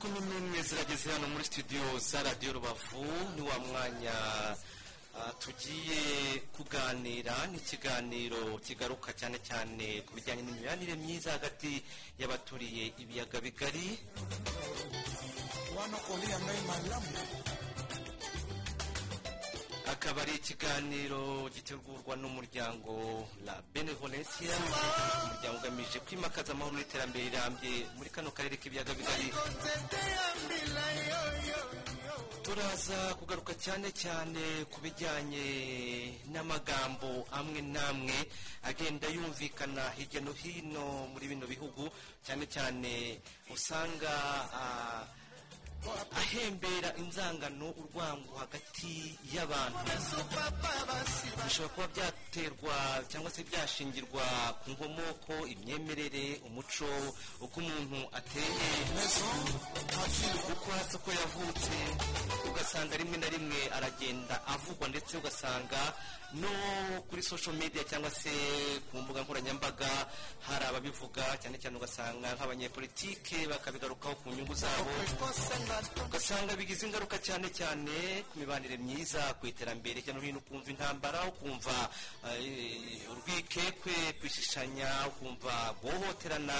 kumi n'imwe zirageze hano muri studio za radiyo rubavu. Ni wa mwanya ah, tugiye kuganira n'ikiganiro kigaruka cyane cyane ku bijyanye n'imibanire myiza hagati y'abaturiye ibiyaga bigari. Akaba ari ikiganiro gitegurwa n'umuryango la benevolencia umuryango ugamije kwimakaza amahoro n'iterambere rirambye muri kano karere k'ibiyaga bigari. Turaza kugaruka cyane cyane ku bijyanye n'amagambo amwe n'amwe agenda yumvikana hirya no hino muri bino bihugu cyane cyane usanga ah, ahembera inzangano urwango hagati y'abantu. Bishobora kuba byaterwa cyangwa se byashingirwa ku nkomoko imyemerere umuco uko umuntu ateye uko hasi uko yavutse ugasanga rimwe na rimwe aragenda avugwa ndetse ugasanga no kuri social media cyangwa se ku mbuga nkoranyambaga hari ababivuga cyane cyane ugasanga nk'abanyepolitike bakabigarukaho ku nyungu zabo ugasanga bigize ingaruka cyane cyane ku mibanire myiza ku iterambere. Hirya no hino ukumva intambara ukumva eh, urwikekwe kwishishanya ukumva guhohoterana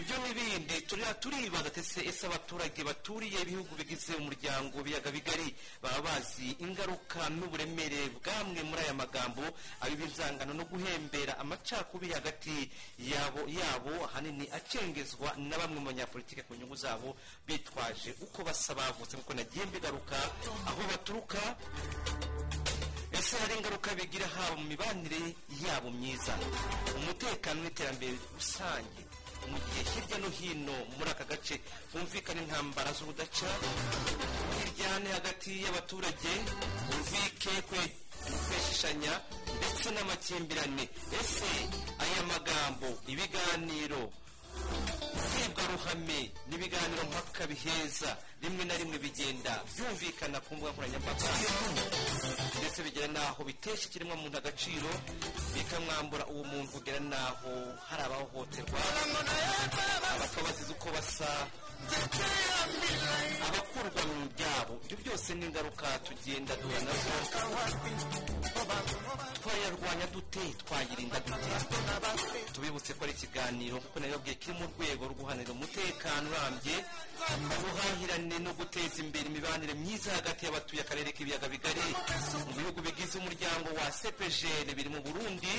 ibyo n'ibindi. Turiya turibaza ese ese abaturage baturiye ibihugu bigize umuryango biyaga bigari baba bazi ingaruka n'uburemere bwamwe muri aya magambo abiba inzangano no guhembera amacakubiri hagati yabo yabo ahanini acengezwa na bamwe mu banyapolitike ku nyungu zabo bitwaje uko basa bavutse nk'uko nagiye mbigaruka aho baturuka. Ese hari ingaruka bigira haba mu mibanire yabo myiza? Umutekano n'iterambere rusange? Mu gihe hirya no hino muri aka gace humvikana intambara z'ubudaca? Hiryane hagati y'abaturage urwikekwe kweshishanya ndetse n'amakimbirane. Ese aya magambo ibiganiro ruhame n'ibiganiro mpaka biheza rimwe na rimwe bigenda byumvikana ku mbuga nkoranyambaga. Ndetse bigera n'aho bitesha ikiremwamuntu agaciro bikamwambura uwo muntu kugera n'aho hari abahohoterwa. Abakaba bazize uko basa abakurwa mu byabo ibyo byose ni ingaruka tugenda duhura na zo. Twayarwanya dute? Twayirinda dute? Tubibutse ko ari ikiganiro kuko nabibabwiye kiri mu rwego rwo guhanira umutekano urambye ubuhahirane no guteza imbere imibanire myiza hagati y'abatuye akarere k'ibiyaga bigari. Mu bihugu bigize umuryango wa sepejene biri mu burundi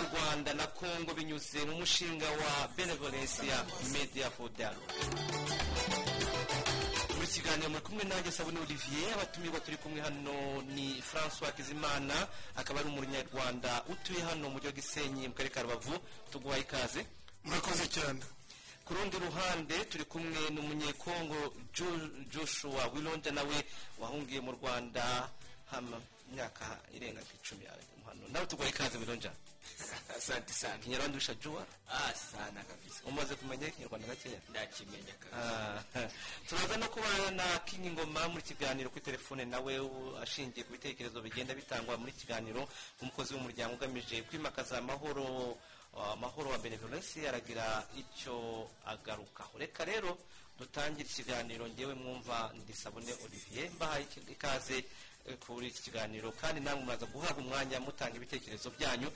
u rwanda na kongo binyuze mu mushinga wa benevolencia media dialogue. Muri kiganiro muri kumwe nanjye sabune olivier abatumirwa turi kumwe hano ni francois kizimana akaba ari umunyarwanda utuye hano mu mujyi wa gisenyi mu karere ka rubavu. Tuguhaye ikaze. Murakoze cyane. Ku rundi ruhande turi kumwe n'umunyekongo Jo- joshua wilonja nawe wahungiye mu rwanda hama imyaka irenga icumi. Ari hano nawe tuguhaye ikaze wilonja asante sana. Kinyarwanda wisha jua ah sana kabisa. Umaze kumenya ikinyarwanda gakeya ndakimenya kabisa. Ah, turaza no kubana na King Ngoma muri kiganiro kuri telefone nawe ashingiye ku bitekerezo bigenda bitangwa muri kiganiro umukozi w'umuryango ugamije kwimakaza amahoro ah, amahoro wa benevolence aragira icyo agarukaho. Reka rero dutangire ikiganiro ngewe mwumva ndisabone olivier mbahaye ikaze eh, kuri iki kiganiro. Kandi namwe muraza guhabwa umwanya mutanga ibitekerezo byanyu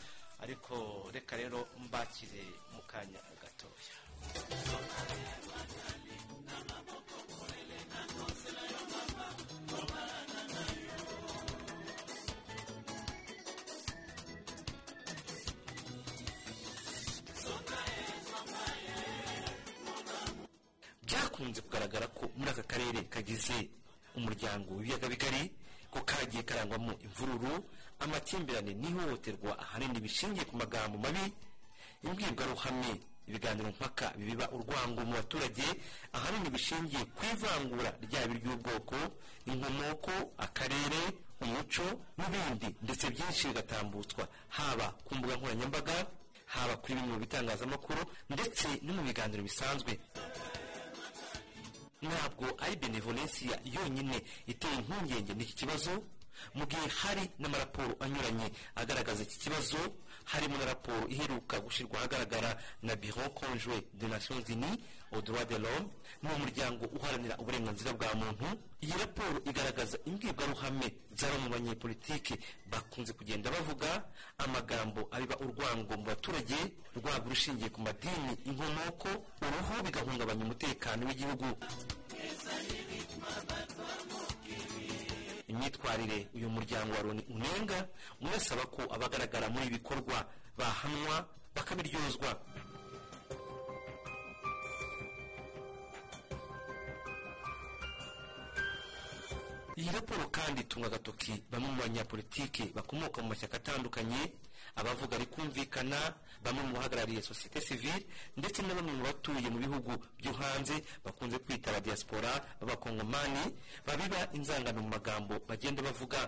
ariko reka rero mbakire mu kanya gatoya. Byakunze kugaragara ko muri aka karere kagize umuryango w'ibiyaga bigari ko kagiye karangwamo imvururu amakimbirane n'ihohoterwa ahanini bishingiye ku magambo mabi imbwirwaruhame ibiganiro mpaka bibiba urwango mu baturage ahanini bishingiye ku ivangura ryaba iry'ubwoko inkomoko akarere umuco n'ibindi ndetse byinshi bigatambutswa haba ku mbuga nkoranyambaga haba kuri bimwe mu bitangazamakuru ndetse no mu biganiro bisanzwe. Ntabwo ari benevolencia yonyine iteye impungenge n'iki kibazo. Mu gihe hari n'amaraporo anyuranye agaragaza iki kibazo harimo na raporo iheruka gushyirwa ahagaragara na biro conjoint de nations unies au droit de l'homme ni umuryango uharanira uburenganzira bwa muntu. Iyi raporo igaragaza imbwirwaruhame z'aba mu banyepolitike bakunze kugenda bavuga amagambo abiba urwango mu baturage rwaba rushingiye ku madini inkomoko uruhu bigahungabanya umutekano w'igihugu. Imyitwarire uyu muryango wa loni unenga unasaba ko abagaragara muri ibi bikorwa bahanwa bakabiryozwa iyi raporo kandi itunga agatoki bamwe mu banyapolitike bakomoka mu mashyaka atandukanye abavuga rikumvikana bamwe mu bahagarariye sosiyete sivile ndetse na bamwe mu batuye mu bihugu byo hanze bakunze kwita ba diaspora b'abakongomani babiba inzangano mu magambo bagenda bavuga.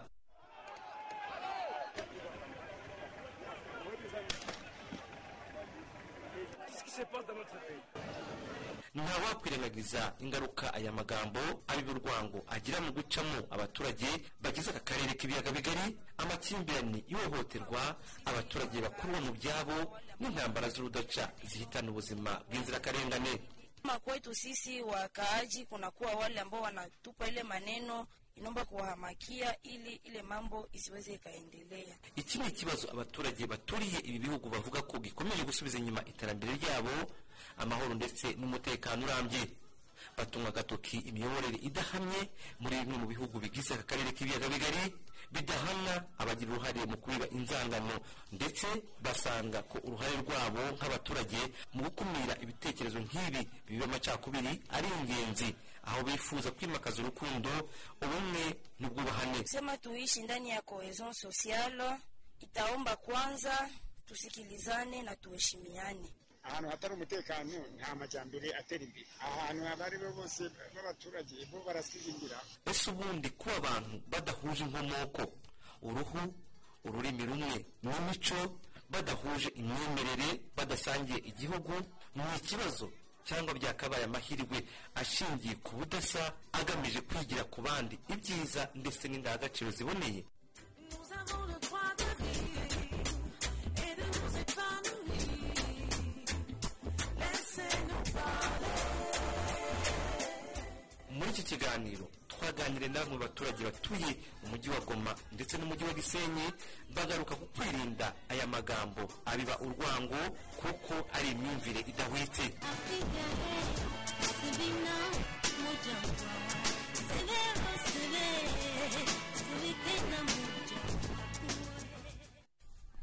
Ntawakwirengagiza ingaruka aya magambo abiba urwango agira mu gucamo abaturage bagize aka karere k'ibiyaga bigari amakimbirane ihohoterwa abaturage bakurwa mu byabo n'intambara z'urudaca zihitana ubuzima bw'inzirakarengane. Kama kwetu sisi wakaaji kunakuwa wale ambao wanatupa ile maneno inaomba kuwahamakia ili ile mambo isiweze ikaendelea. iki ni ikibazo abaturage baturiye ibi bihugu bavuga ko gikomeje gusubiza inyuma iterambere ryabo amahoro ndetse n'umutekano urambye batunga agatoki imiyoborere idahamye muri bimwe mu bihugu bigize aka karere k'ibiyaga bigari bidahana abagira uruhare mu kubiba inzangano ndetse basanga ko uruhare rwabo nk'abaturage mu gukumira ibitekerezo nk'ibi biba amacakubiri ari ingenzi aho bifuza kwimakaza urukundo ubumwe n'ubwubahane Sema tuishi ndani ya cohesion sociale, itaomba kwanza tusikilizane na tuheshimiane. ahantu hatari umutekano nta majyambere atera imbere. Ahantu abo ari bo bose b'abaturage bo barasigingira ese ubundi kuba abantu badahuje inkomoko? Uruhu ururimi rumwe n'imico badahuje imyemerere badasangiye igihugu ni ikibazo. Cyangwa byakabaye amahirwe ashingiye ku budasa agamije kwigira ku bandi. Ibyiza ndetse n'indangagaciro ziboneye. Muri iki kiganiro twaganiriye na bamwe mu baturage batuye umujyi wa goma ndetse n'umujyi wa gisenyi bagaruka ku kwirinda aya magambo abiba urwango kuko ari imyumvire idahwitse Sevekena,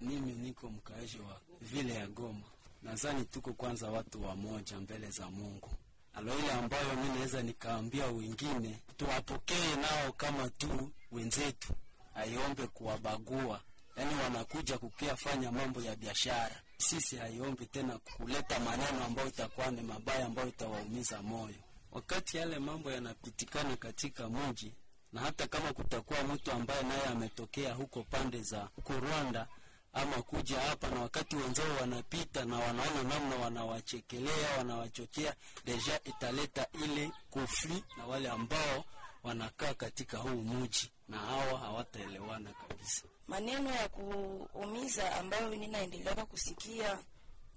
Mimi niko mkaaji wa vile ya Goma. Nadhani tuko kwanza watu wa moja mbele za Mungu. Alo ile ambayo mi naweza nikaambia wengine tuwapokee nao kama tu wenzetu, aiombe kuwabagua, yaani wanakuja kukiafanya mambo ya biashara. Sisi haiombi tena kuleta maneno ambayo itakuwa ni mabaya, ambayo itawaumiza moyo. Wakati yale mambo yanapitikana katika mji, na hata kama kutakuwa mtu ambaye naye ametokea huko pande za huko Rwanda ama kuja hapa, na wakati wenzao wanapita na wanaona namna wanawachekelea, wanawachochea, deja italeta ile kufli na wale ambao wanakaa katika huu muji, na hawa hawataelewana kabisa. Maneno ya kuumiza ambayo ninaendelea kusikia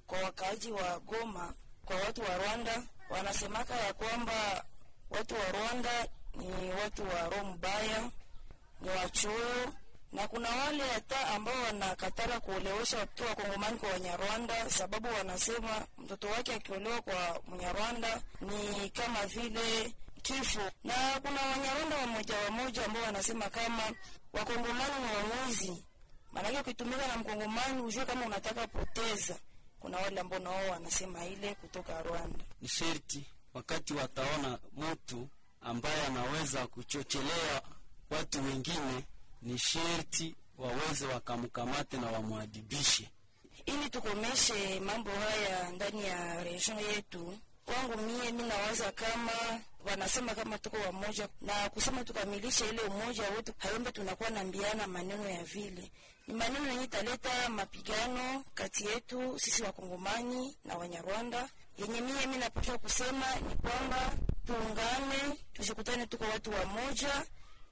kwa wakaaji wa Goma, kwa watu wa Rwanda, wanasemaka ya kwamba watu wa Rwanda ni watu wa roho mbaya, ni wachoyo, na kuna wale hata ambao wanakatara kuolewesha watoto wa Kongomani kwa Wanyarwanda, sababu wanasema mtoto wake akiolewa kwa Mnyarwanda ni kama vile kifo. Na kuna Wanyarwanda wamoja wamoja ambao wanasema kama Wakongomani ni wamwizi, maanake ukitumika na Mkongomani ujue kama unataka poteza. Kuna wale ambao nao wanasema ile kutoka Rwanda. Ni sherti wakati wataona mtu ambaye anaweza kuchochelea watu wengine, ni sherti waweze wakamkamate na wamwadibishe. ili tukomeshe mambo haya ndani ya region yetu. Kwangu mie, mi nawaza kama wanasema kama tuko wamoja na kusema tukamilishe ile umoja wetu, hayombe tunakuwa nambiana maneno ya vile ni maneno yenye italeta mapigano kati yetu sisi wakongomani na wanyarwanda. Yenye mie mi napasha kusema ni kwamba tuungane, tushikutane, tuko watu wamoja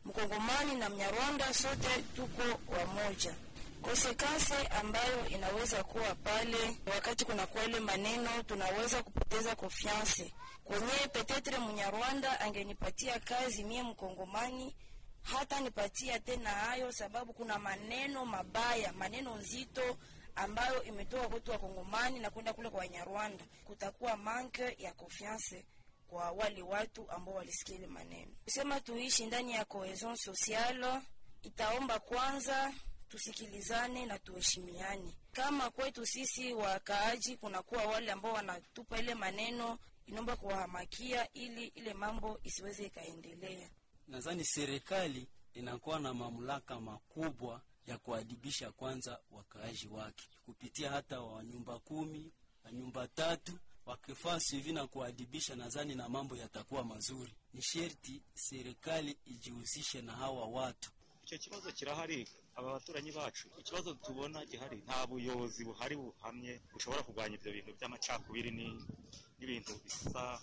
mkongomani na mnyarwanda sote tuko wamoja. Konsekansi ambayo inaweza kuwa pale wakati kuna kwale maneno tunaweza kupoteza konfianse. Kwenye petetre mnyarwanda angenipatia kazi mie mkongomani hata nipatia tena hayo sababu kuna maneno mabaya maneno nzito ambayo imetoka kwetu wakongomani na kwenda kule kwa wanyarwanda. Kutakuwa manke ya konfianse kwa wale watu ambao walisikia ile maneno. Kusema tuishi ndani ya cohesion sociale itaomba kwanza tusikilizane na tuheshimiane. Kama kwetu sisi wakaaji kunakuwa wale ambao wanatupa ile maneno inaomba kuwahamakia ili ile mambo isiweze ikaendelea. Nadhani serikali inakuwa na mamlaka makubwa ya kuadibisha kwanza wakaaji wake. Kupitia hata wa nyumba kumi wa nyumba tatu wakifaa sivi na kuadibisha nadhani na mambo yatakuwa mazuri. Ni sherti serikali ijihusishe na hawa watu. Icyo kibazo kirahari aba baturanyi bacu ikibazo tubona gihari nta buyobozi buhari buhamye bushobora kurwanya ibyo bintu by'amacakubiri n'ibintu bisa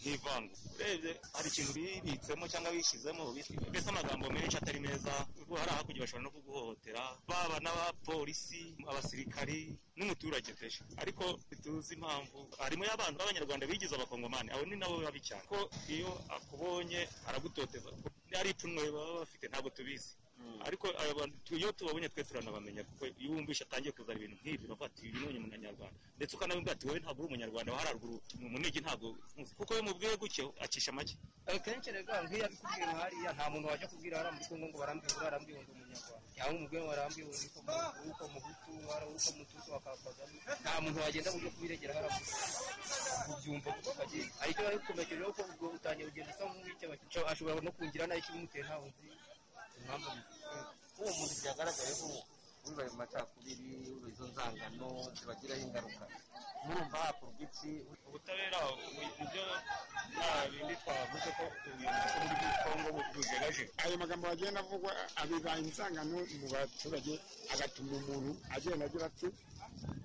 nk'ivangu urebye hari ikintu bibitsemo cyangwa bishyizemo mbese amagambo menshi atari meza ubwo hari hakurya bashobora no kuguhohotera baba n'abapolisi abasirikari n'umuturage pesha ariko ntituzi impamvu harimo y'abantu b'abanyarwanda bigize abakongomani abo ni nabo babi cyane. Ko iyo akubonye aragutoteza ari ipfunwe baba bafite ntabwo tubizi. Ariko aya bantu tu- iyo tubabonye twe turanabamenya kuko iyo wumvishe atangiye kuzana ibintu nk'ibi. Uravuga ati uyu ni umunyarwanda ndetse ukanabibwira ati wowe ntabwo uri umunyarwanda wa haruguru munigi ntabwo nkuzi." kuko iyo mubwiye gutyo acisha make. Akenshi rega nk'iyo abikubwiye nka hariya nta muntu wajya kubwira hariya muri kongo ngo barambwiye ngo barambwiye ngo umunyarwanda. Cyangwa umubwiye ngo barambwiye ngo uko uko muhutu uko mututu wakakagame nta muntu wagenda ujya kubiregera hariya muri ubyumva kuko kagiye. Hari icyo bari kumekereho ko ubwo utangiye kugenda usa nk'uwicyo ashobora no kungira na yo ikibimuteye ntawe nzi uwo muntu byagaragayeho wibaye mu macakubiri wibaye izo nzangano zibagiraho ingaruka murumva hakorwa iki ubutabera ibyo nta bindi twavuze ko muri kongo bujegaje ayo magambo agenda avugwa abibaye insangano mu baturage agatuma umuntu agenda agira ati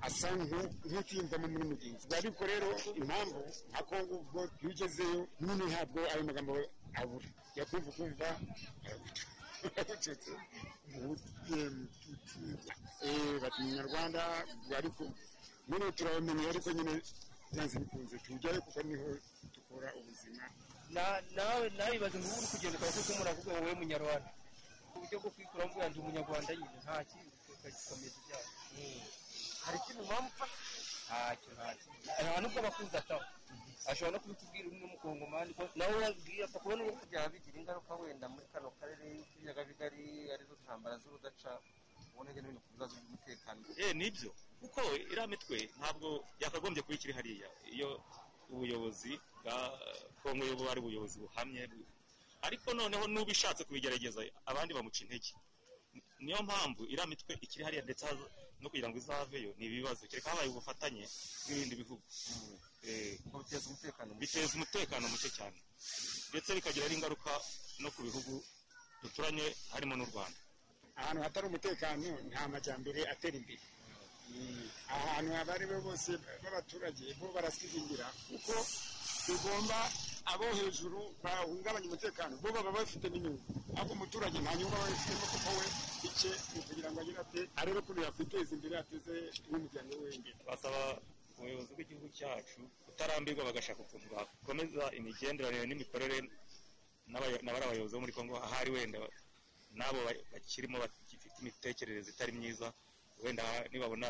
asa nku- nk'utiyumvamo muri mugenzi. Ariko rero impamvu nka kongo ubwo iyo ugezeyo nyine ntabwo ayo magambo abura. Yakumva ukumva aragucetse bati umunyarwanda ariko nyine turabamenye ariko nyine byanze bikunze tujyayo kuko ni ho dukora ubuzima Na- nawe nabibaze ngo ubu uri kugenda ukaba kuko muravuga wowe munyarwanda uburyo bwo kwikura mvuga ndi umunyarwanda nyine nta kindi ukagikomeza ibyaha hari ikintu mpamvu ntacyo ntacyo nta nubwo abakuzi ataho ashobora no kubikubwira undi mukongomani ko nawe urabwira apfa kubona uwo byaba bigira ingaruka wenda muri kano karere k'ibiyaga bigari ari zo ntambara z'urudaca ubona hirya no hino ku bibazo by'umutekano. Eh ni byo. Kuko iriya mitwe ntabwo yakagombye kuba ikiri hariya. Iyo ubuyobozi bwa kongo iyo ari ubuyobozi buhamye bu- ariko noneho n'ubishatse kubigerageza abandi bamuca intege. Niyo mpamvu iriya mitwe ikiri hariya ndetse no kugira ngo izaveyo ni ibibazo. Kereka habaye ubufatanye n'ibindi bihugu. Biteza umutekano muke biteza umutekano muke cyane. Ndetse bikagira n'ingaruka no ku bihugu duturanye harimo n'u rwanda. Ahantu hatari umutekano nta majyambere atera imbere. Ahantu abo ari bo bose b'abaturage bo barasigingira kuko tugomba abo hejuru bahungabanya umutekano bo baba bafite n'inyungu. Ariko umuturage nta nyungu aba abifitemo kuko we icye ni ukugira ngo agire ate arebe ko yakwiteza imbere ateze n'umuryango we imbere. Basaba ubuyobozi bw'igihugu cyacu kutarambirwa bagashaka ukuntu bakomeza imigenderanire n'imikorere n'abari abayobozi bo muri kongo ahari wenda n'abo ba- bakirimo bagifite imitekerereze itari myiza wenda nibabona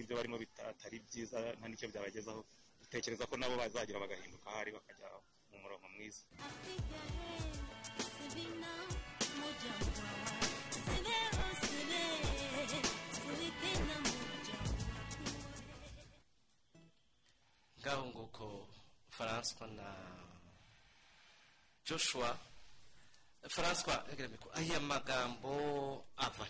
ibyo barimo bitari byiza nta n'icyo byabagezaho dutekereza ko nabo bazagira bagahinduka ahari bakajya mu murongo mwiza. Ngaho nguko François na Joshua mbiko aya magambo ava.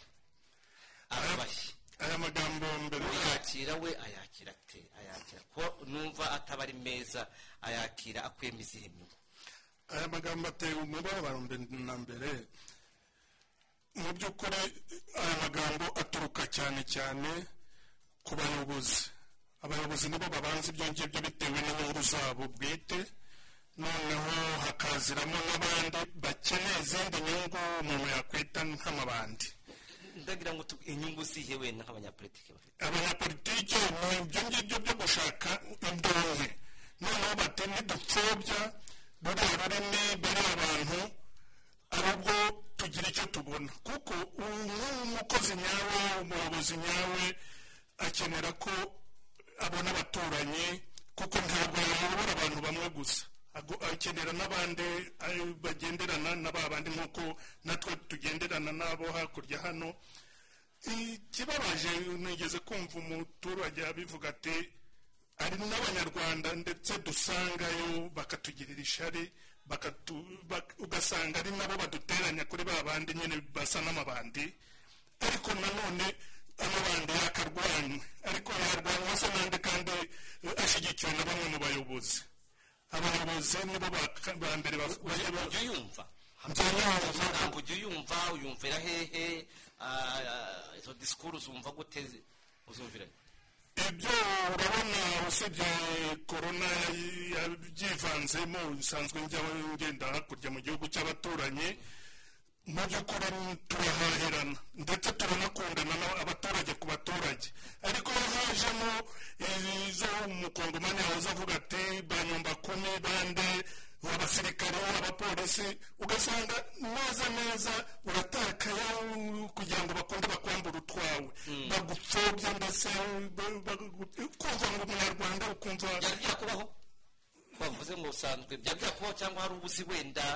Avahe aya magambo mbere uyakira we ayakira ate ayakira. Ko numva ataba ari meza ayakira akuyemo izihe nyungu aya magambo ateye umubabaro na mbere. Mu by'ukuri aya magambo aturuka cyane cyane ku bayobozi. Abayobozi nibo babanza ibyo ngibyo bitewe n'inyungu zabo bwite. Noneho hakaziramo n'abandi bakeneye izindi nyungu umuntu yakwita nk'amabandi. Ndagira ngo inyungu zihe wenda nk'abanyapolitiki bafite. Abanyapolitike ni ibyo ngibyo byo gushaka indonke. Noneho bati nidupfobya ruriya rurimi bariya abantu ahubwo tugira icyo tubona. Kuko umukozi nyawe umuyobozi nyawe akenera ko abona abaturanyi kuko ntabwo yayobora abantu bamwe gusa. Akenera n'abandi bagenderana na ba bandi nk'uko natwe tugenderana n'abo hakurya hano. Ikibabaje nigeze kumva umuturage abivuga ati hari n'abanyarwanda ndetse dusangayo bakatugirira ishari ugasanga ari nabo baduteranya kuri ba bandi nyine basa n'amabandi. Ariko nanone amabandi yakarwanywe ariko yarwanywa se n'andi kandi ashyigikiwe na bamwe mu bayobozi. Abayobozi nibo ba mbere ba- ba- ujya uyumva Njyewe amagambo ujya uyumva uyumvira hehe Ah, izo disikuru uzumva gute uzumvira ibyo urabona usibye korona yabyivanzemo bisanzwe njya ngenda hakurya mu gihugu cy'abaturanyi mu by'ukuri turahahirana ndetse turanakundana na- abaturage ku baturage. Ariko hajemo izo umukongomani yahoze avuga ati banyumba kumi bande abasirikare abapolisi ugasanga neza neza uratakaye kugira ngo bakunde bakwambura utwawe. Bagupfobya mbese kumva ngo umunyarwanda ukumva byari byakubaho bavuze ngo usanzwe. Byari byakubaho cyangwa hari ubuzi wenda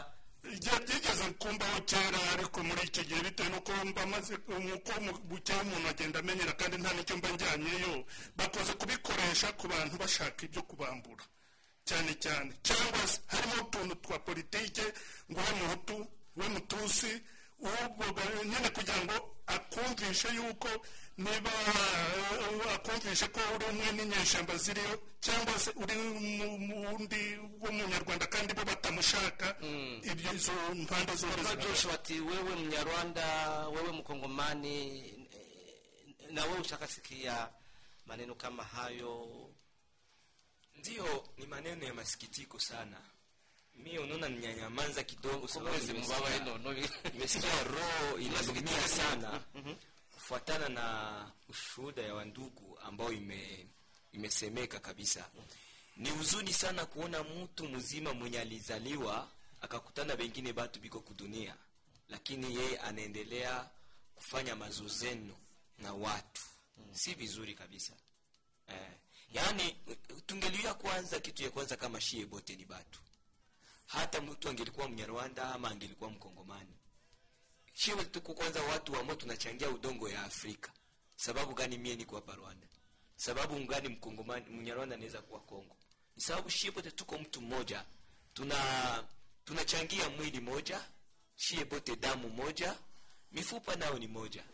igihe byigeze kumbaho kera ariko muri icyo gihe bitewe n'uko mba maze uko bukeye umuntu agenda amenyera kandi nta n'icyo mba njyanyeyo bakoze kubikoresha ku bantu bashaka ibyo kubambura. Cyane cyane. Cyangwa se harimo utuntu twa politike ngo we muhutu we mutusi ahubwo ba- nyine kugira ngo akumvishe yuko niba eh, akumvishe ko uri umwe n'inyeshyamba ziriyo cyangwa se uri wundi w'umunyarwanda kandi bo batamushaka ibyo izo mpande zose Baba bati Joshua wewe munyarwanda wewe mukongomani nawe ushaka sikiya maneno kama hayo? Ndiyo, ni maneno ya masikitiko sana. Mi unaona ninyanyamaza kidogo sababu nimesikia- nimesikia roho inaumia sana kufuatana na ushuhuda ya wandugu ambao ime, imesemeka kabisa. Ni huzuni sana kuona mtu mzima mwenye alizaliwa akakutana wengine batu biko kudunia, lakini yeye anaendelea kufanya mazozeno na watu, si vizuri kabisa. Eh, yaani tungeliwa kwanza kitu ya kwanza kama shie bote ni batu hata mtu angelikuwa mnyarwanda ama angelikuwa mkongomani shiwe tuko kwanza watu ambao tunachangia udongo ya afrika. Sababu gani mie niko hapa rwanda? Sababu gani mkongomani mnyarwanda anaweza kuwa kongo? Ni sababu shiwe bote tuko mtu mmoja. Tuna tunachangia mwili moja shiwe bote damu moja mifupa nao ni moja.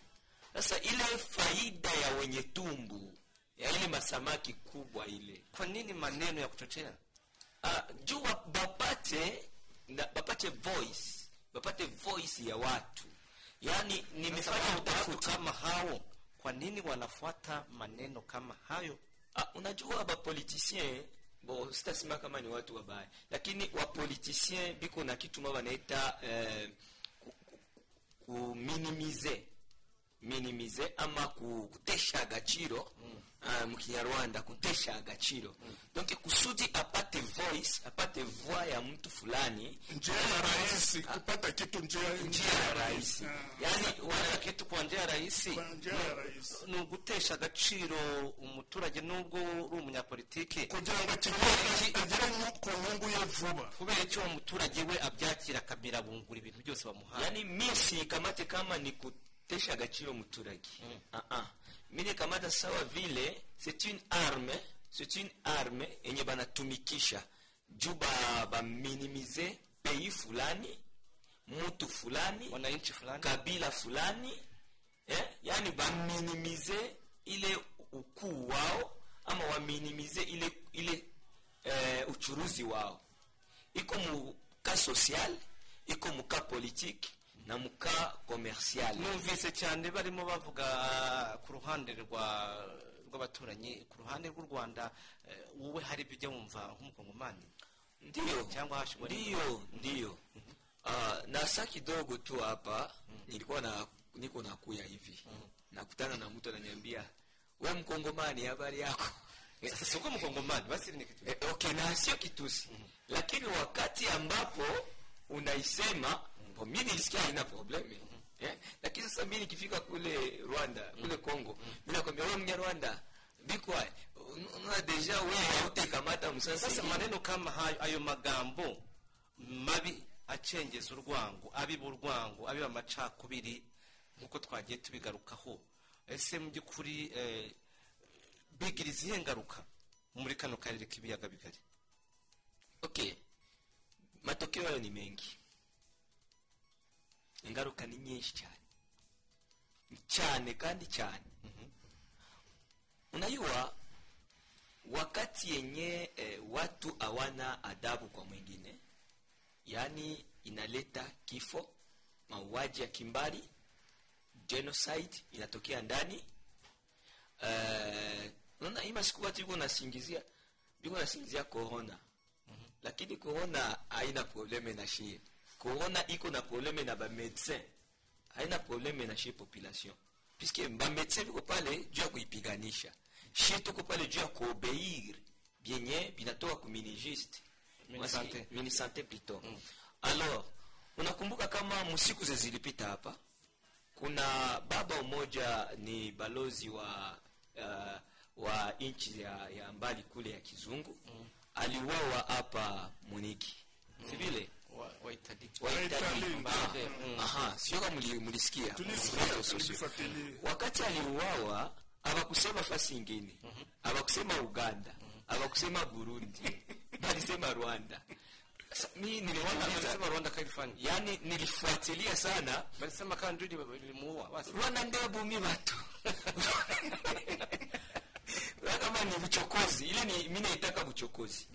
Sasa ile faida ya wenye tumbu ya ile masamaki kubwa ile kwa nini maneno ya kuchochea? Uh, juu bapate na, bapate voice bapate voice ya watu. Yani nimefanya utafiti kama hao kwa nini wanafuata maneno kama hayo? Ah, unajua bapoliticien bo sitasema kama ni watu wabaya lakini wa politicien biko na kitu mwa wanaita eh, ku- ku- kuminimize minimize ama ku- kutesha agaciro mm. uh, mkinyarwanda kutesha agaciro. Mm. donc kusudi apate voice apate voix ya mtu fulani njia ya rahisi kupata kitu njia ya rahisi. Yani wana kitu kwa njia ya rahisi. ni ugutesha agaciro umuturage nubwo uri umunyapolitike kugira ngo agere ku nyungu ye vuba. Kubera icyo uwo muturage we abyakira akamira bungura ibintu byose bamuhaye? Yani mi sikamate kama ni kutesha agaciro mturagi mm. uh -uh. mine kamata sawa vile c'est une arme c'est une arme yenye banatumikisha juu ba baminimize pei fulani mutu fulani wananchi fulani kabila fulani eh? yani baminimize ile ukuu wao ama waminimize ile ile eh, uchuruzi wao iko muka social iko muka politique na muka commercial numvise cyane barimo bavuga ku ruhande rwa rw'abaturanyi ku ruhande rw'u rwanda eh, wowe hari ibyo ujya wumva nk'umukongomani? Ndio cyangwa hashingwa ndio ndio Ah, na saa kidogo tu hapa nilikuwa na niko nakuya hivi. Nakutana na mtu ananiambia we mkongomani habari yako? Sasa siko mkongomani basi ni kitu. Eh, okay na sio kitusi. Lakini wakati ambapo unaisema mm. mi nilisikia haina probleme eh, lakini sasa mi nikifika kule rwanda kule congo mi nakwambia we mnyarwanda bikwa una deja we hautekamata musasi sasa maneno kama hayo ayo magambo mabi acengeza urwango abiba urwango abiba amacakubiri nk'uko twagiye tubigarukaho. Ese mu by'ukuri eh, bigira izihe ngaruka muri kano karere k'ibiyaga bigari. Okay. Matokeo yayo ni mengi. Ingaruka ni nyinshi cyane. Cyane kandi cyane. Unajua wakati yenye eh, watu hawana adabu kwa mwingine yaani inaleta kifo mauaji ya kimbari genocide inatokea ndani. Eh, unaona hii masiku watu iko nasingizia biko nasingizia corona. Lakini corona haina probleme na shie corona iko na probleme na bamedecin haina probleme na chez population. Puisque bamedecin biko pale juu ya kuipiganisha. Shi tuko pale juu ya kuobeir byenye binatoka kuminigiste Minisante. plito plutôt. Alors unakumbuka kama musiku ze zilipita hapa? Kuna baba mmoja ni balozi wa uh, wa nchi ya, ya mbali kule ya kizungu. Mm. aliuawa hapa muniki. Mm. sivile wa, wa Italy. wa Wa Italy. Italy. Ah, Mm. aha sio kama muli- mulisikia. Tulisikia, Réseaux sociaux. tulifuatilia. wakati aliuawa abakusema fasi ingine. Abakusema uganda. Abakusema burundi. Balisema rwanda. Sa- mi niliona Walisema Rwanda kalifani yani nilifuatilia sana. Balisema kandi limuua basi rwanda ndio bumi batu Unaona kama ni buchokozi ile ni mi naitaka buchokozi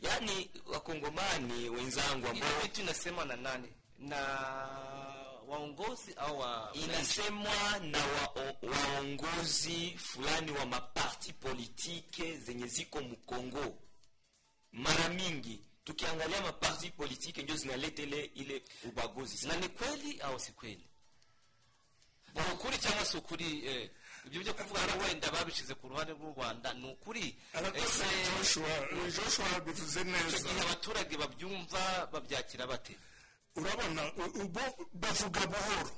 yaani wakongomani wenzangu ambao kitu inasema na nani? Na waongozi au wa inasemwa na wao- waongozi fulani wa maparti politike zenye ziko mkongo mara mingi tukiangalia maparti politike ndio zinaleta ile ile ubaguzi. Na ni kweli au si kweli? Ukuri cyangwa si ukuri eh, ibyo byo kuvuga ngo wenda babishize ku ruhande rw'u rwanda ni ukuri ese joshua bivuze neza. gihe abaturage babyumva babyakira bate? Urabona ubu bavuga buhoro.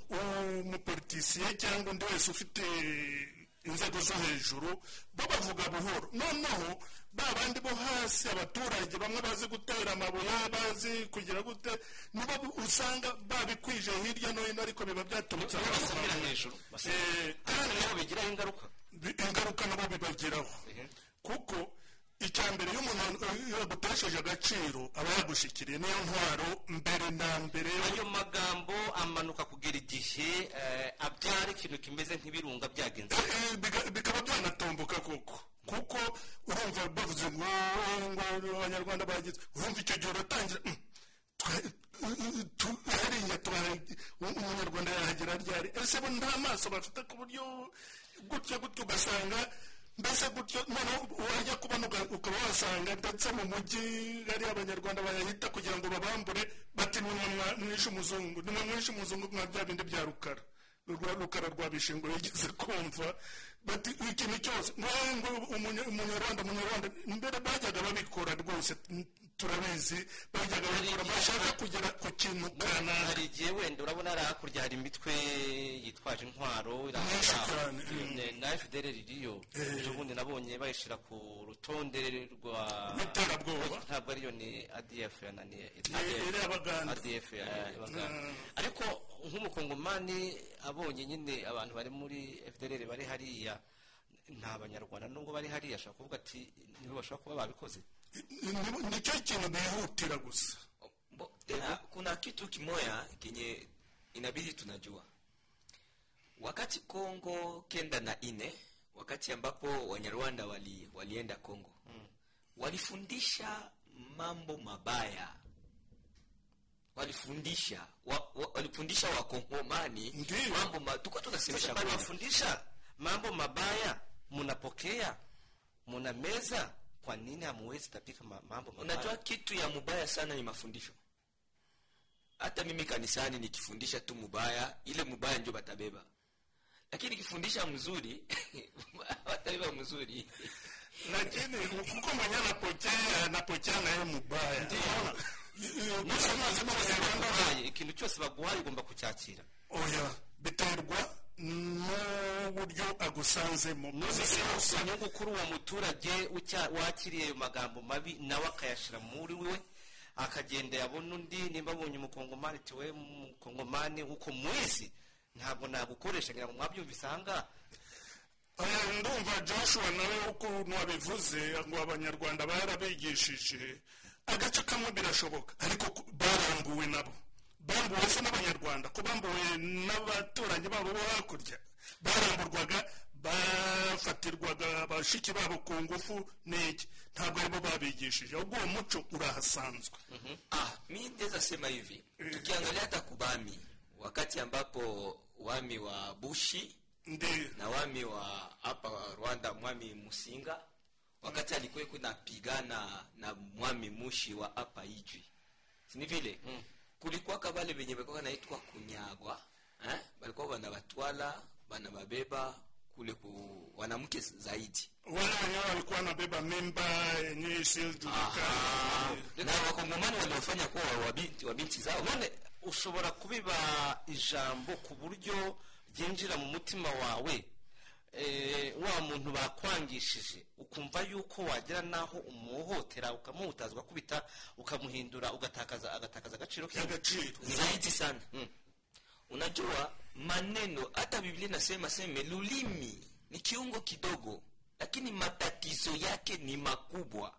Umupolitisiye cyangwa undi wese ufite inzego zo hejuru bo bavuga buhoro. Noneho ba bandi bo hasi abaturage bamwe bazi gutera amabuye bazi kugira gute nibo usanga babikwije hirya no hino ariko biba byaturutse bavuye. hejuru Eh, kandi bigiraho ingaruka. ingaruka nabo bibageraho kuko icya mbere iyo umuntu iyo agutesheje agaciro aba yagushikiriye niyo ntwaro mbere na mbere. Ayo magambo amanuka kugera igihe eh, abyara ikintu kimeze nk'ibirunga byagenze. Eh, bikaba byanatomboka koko. Kuko urumva bavuze ngo abanyarwanda bagize urumva icyo gihe uratangira "Mm, tu- hariya umunyarwanda yahagera ryari? Ese bo nta maso bafite ku buryo gutya gutya ugasanga mbese gutyo noneho wajya kubona ukaba wasanga ndetse mu mujyi hariya abanyarwanda bayahita kugira ngo babambure bati mwishe umuzungu nimwe mwishe umuzungu mwa bya bindi bya rukara. Rukara rwa bishingo yigeze kumva bati ikintu cyose umunyarwanda umunyarwanda mbere bajyaga babikora rwose turabizi bajyaga babikora bashaka kugera ku kintu kanaka hari igihe wenda urabona hari hakurya hari imitwe yitwaje intwaro cyane, mm. Ne- na fdr ririyo. Ejo bundi nabonye bayishyira ku rutonde rwa Rw'iterabwoba. ntabwo ariyo ni adf yananiye adf ariko nk'umukongomani abonye nyine abantu bari muri fdr bari hariya. Nta banyarwanda nubwo bari hariya ashobora kuvuga ati nibo bashobora kuba babikoze? Ni- nicyo kintu bihutira gusa. Bo, tena kuna kitu kimoya kenye inabidi tunajua. Wakati kongo kenda na ine wakati ambapo wanyarwanda wali, walienda kongo mm. walifundisha mambo mabaya. Walifundisha wa, wa, walifundisha wakongomani mambo ma, tuko tunasemesha wafundisha mambo mabaya munapokea? Munameza? Kwa nini hamuwezi tapika mambo mabaya? unajua kitu ya mubaya sana ni mafundisho. Hata mimi kanisani nikifundisha tu mubaya ile mubaya ndio batabeba. Lakini nikifundisha mzuri watabeba mzuri. Lakini kuko mwenye napochea napochea na yeye mubaya. Ndio. Kusema sababu cyose baguhaye ugomba oya biterwa n'uburyo agusanzemo inyungu kuri uwo muturage wakiriye ayo magambo mabi nawe akayashyira muri we akagenda yabona undi nimba abonye umukongomani tiwe mukongomani uko muzi ntabwo nagukoresha ngo mwabyumvise ahangaha ndumva joshua nawe ukuntu wabivuze ngo abanyarwanda barabigishije agace kamwe birashoboka ariko barambuwe nabo. Bambuwe se n'abanyarwanda. Ko bambuwe n'abaturanyi babo bo hakurya baramburwaga bafatirwaga bashiki babo ku ngufu n'iki? Ntabwo aribo babigishije ahubwo uwo muco urahasanzwe. Ah mi ndeza sema hivi. Tukiangalia hata kubami wakati ambapo wami wa bushi ndi. na wami wa hapa rwanda mwami musinga wakati alikuwa kunapigana na mwami mushi wa hapa ijwi. Sini vile? Mm. Kulikuwaka vale venye valikuwa naitwa kunyagwa eh? balikuwa wanabatwala wanababeba kule ku wanamke zaidi. Wale wenyewe walikuwa wanabeba mimba yenye isiyojulikana na wakongomani waliofanya kuwa wa binti, wa binti zao. None ushobora kubiba ijambo ku buryo ryinjira mu mutima wawe wa muntu bakwangishije ukumva yuko wagera n'aho umuhohotera ukamuhutaza ugakubita ukamuhindura ugatakaza agatakaza agaciro ke agaciro zaidi sana. Mm. unajua maneno hata biblia inasema seme lulimi ni kiungo kidogo lakini matatizo yake ni makubwa.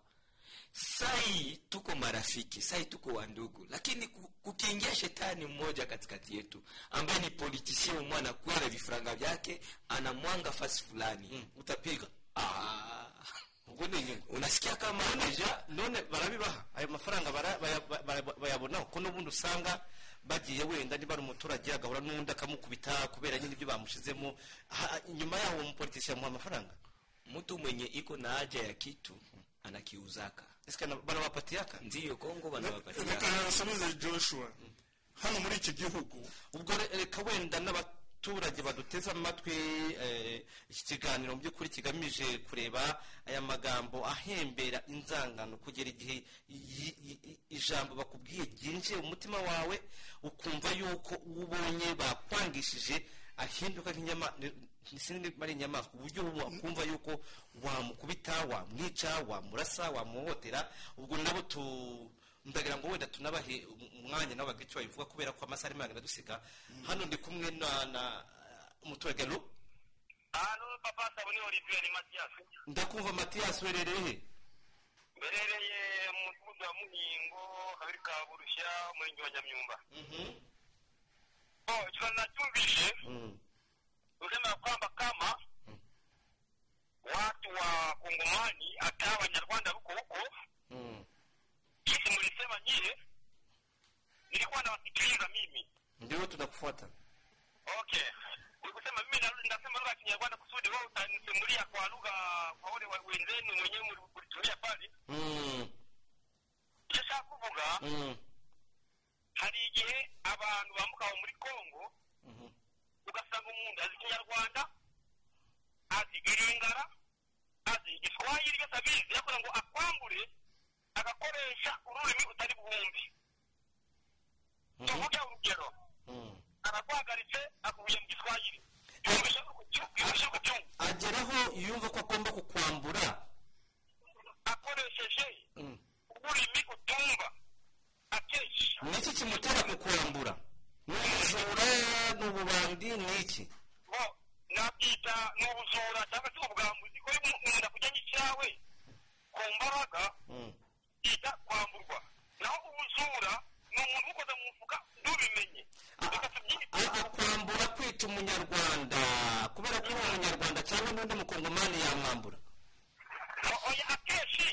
Sai tuko marafiki sai tuko wandugu lakini kukiingia shetani mmoja katikati yetu ambaye ni politisie umwe anakwela na vifaranga vyake anamwanga fasi fulani. Mm. utapiga. Ah. unasikia kama deja none barabibaha ayo mafaranga bara- baya- baya- bayabonaho ko n'ubundi usanga bagiye wenda niba ari umuturage agahura n'undi akamukubita kubera nyine ibyo bamushizemo nyuma yaho umupolitisi mupolitisi yamuha amafaranga mtu mwenye iko na haja ya kitu anakiuzaka. Ese banabapatiyaka ndiyo kongo banawapatia reka nsubize joshua. Hano muri iki gihugu. Ubwo re- reka wenda n'abaturage baduteze amatwi eh, iki kiganiro mu by'ukuri kigamije kureba aya magambo ahembera inzangano kugera igihe ijambo bakubwiye ryinjiye mu mutima wawe ukumva yuko ubonye bakwangishije ahinduka nk'inyama sinzi ari inyamaswa uburyo wakumva yuko wamukubita wamwica wamurasa wamuhohotera ubwo nabo tu ndagira ngo wenda tunabahe umwanya nabo icyo babivuga kubera ko amasaha arimo aragenda dusiga hano ndi kumwe na na umuturage ru hano papa sabuni olivier ni matiyasi ndakumva matiyasi werereye he mberereye mu mudugudu wa muhingo kabiri ka burushya umurenge wa nyamyumba. Oh ikibazo nacyumvishe ya kwamba kama watu wa kongomani hata Wanyarwanda huko huko jinsi mlisema nyie nilikuwa nawasikiliza mimi. Ndio tunakufuata. Okay. Ulikusema mimi narudi ndasema lugha ya kinyarwanda kusudi wewe utanisimulia kwa lugha kwa wale wenzenu mwenyewe mlitumia pale. Mm, icyo kuvuga mm, hari igihe abantu bamukaho muri kongo ugasanga umuntu azi ikinyarwanda azi iringara azi igiswahili byose abizi yakora ngo akwambure agakoresha ururimi utari bwumvi tuvuge urugero araguhagaritse akubiye mu giswahili yumvishe ku cyumva ageraho yumva ko agomba kukwambura. Akoresheje Mm. ururimi utumva akenshi niki kimutera kukwambura? Ni ubujura ni iki nabyita ni ubujura cyangwa se ubwambuzi ko umuntu akujyanye icyawe ku mbaraga yita kwamburwa naho ubujura ni umuntu ukoze mu mufuka ntubimenye akwambura kwita umunyarwanda kubera ko uri umunyarwanda cyangwa n'undi mukongomani yamwambura akenshi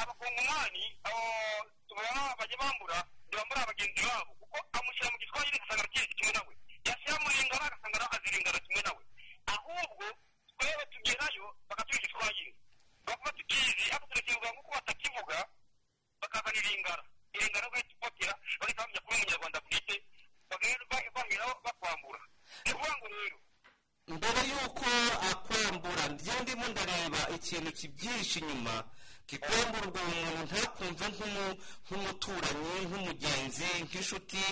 abakongomani abo- baba bajya bambura biba muri abagenzi babo kuko amushyira mu gitwari ugasanga arakizi kimwe nawe yashyira mu ringara agasanga azirengana kimwe nawe ahubwo twebwe tugerayo bakatuha igitwari bakuba tukizi ariko turekerwa nko kuba batakivuga bakazana iringara iringara bagahita ipotera bagahita bamenya kuba umunyarwanda bwite baheraho bakwambura ni ukuvuga ngo rero mbere y'uko akwambura ndimo ndareba ikintu kibyihishe inyuma kikwambura ubwo umuntu ntakumve nk'umu- nk'umuturanyi nk'umugenzi nk'inshuti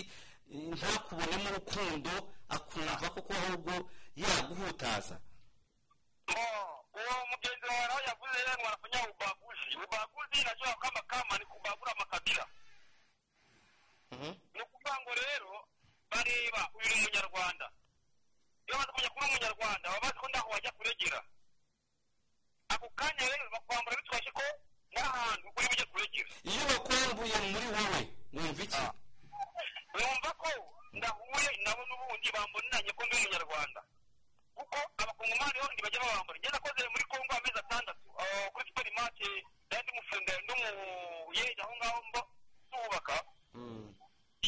ntakubonemo urukundo akumva koko ahubwo yaguhutaza. Uwo mugenzi wawe nawe yavuze ngo anafanya ubaguzi ubaguzi najua kama kama ni kubagura makabila ni ukuvuga ngo rero bareba uyu ni umunyarwanda. Iyo bazi kumenya kuri umunyarwanda baba bazi ko ntaho wajya kuregera? Ako kanya rero bakwambura bitwaje ko n'ahantu uri bujye kuregera iyo bakwambuye muri wowe wumva iki numva ko ndahuye nabo n'ubundi bambonanye ko ndi umunyarwanda kuko abakongomani bo ntibajya babambura njye nakoze muri kongo amezi atandatu aho kuri superimace nari ndi mufunga ndi mu yeje aho ngaho mba tuhubaka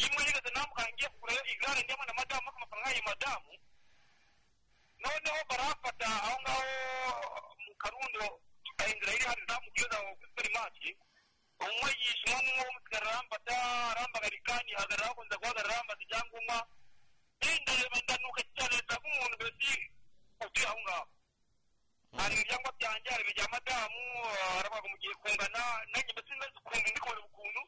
imwe nigeze nambuka ngiye kugura igare ndimo na madamu ariko amafaranga y'ayo madamu noneho barafata aho ngaho mu karundo inzira iri hari zamugeza kuri superimace umwe yishima nk'uwo musigara arambata arambagarika nihagarara hakunze guhagarara arambaza ibyangombwa ndareba ndanuka cyane ndaga umuntu mbese utuye aho ngaho hari ibyangombwa byanjye hari ibya madamu aravuga mugiye kungana nanjye mbese meze ukuntu ndi kubona ukuntu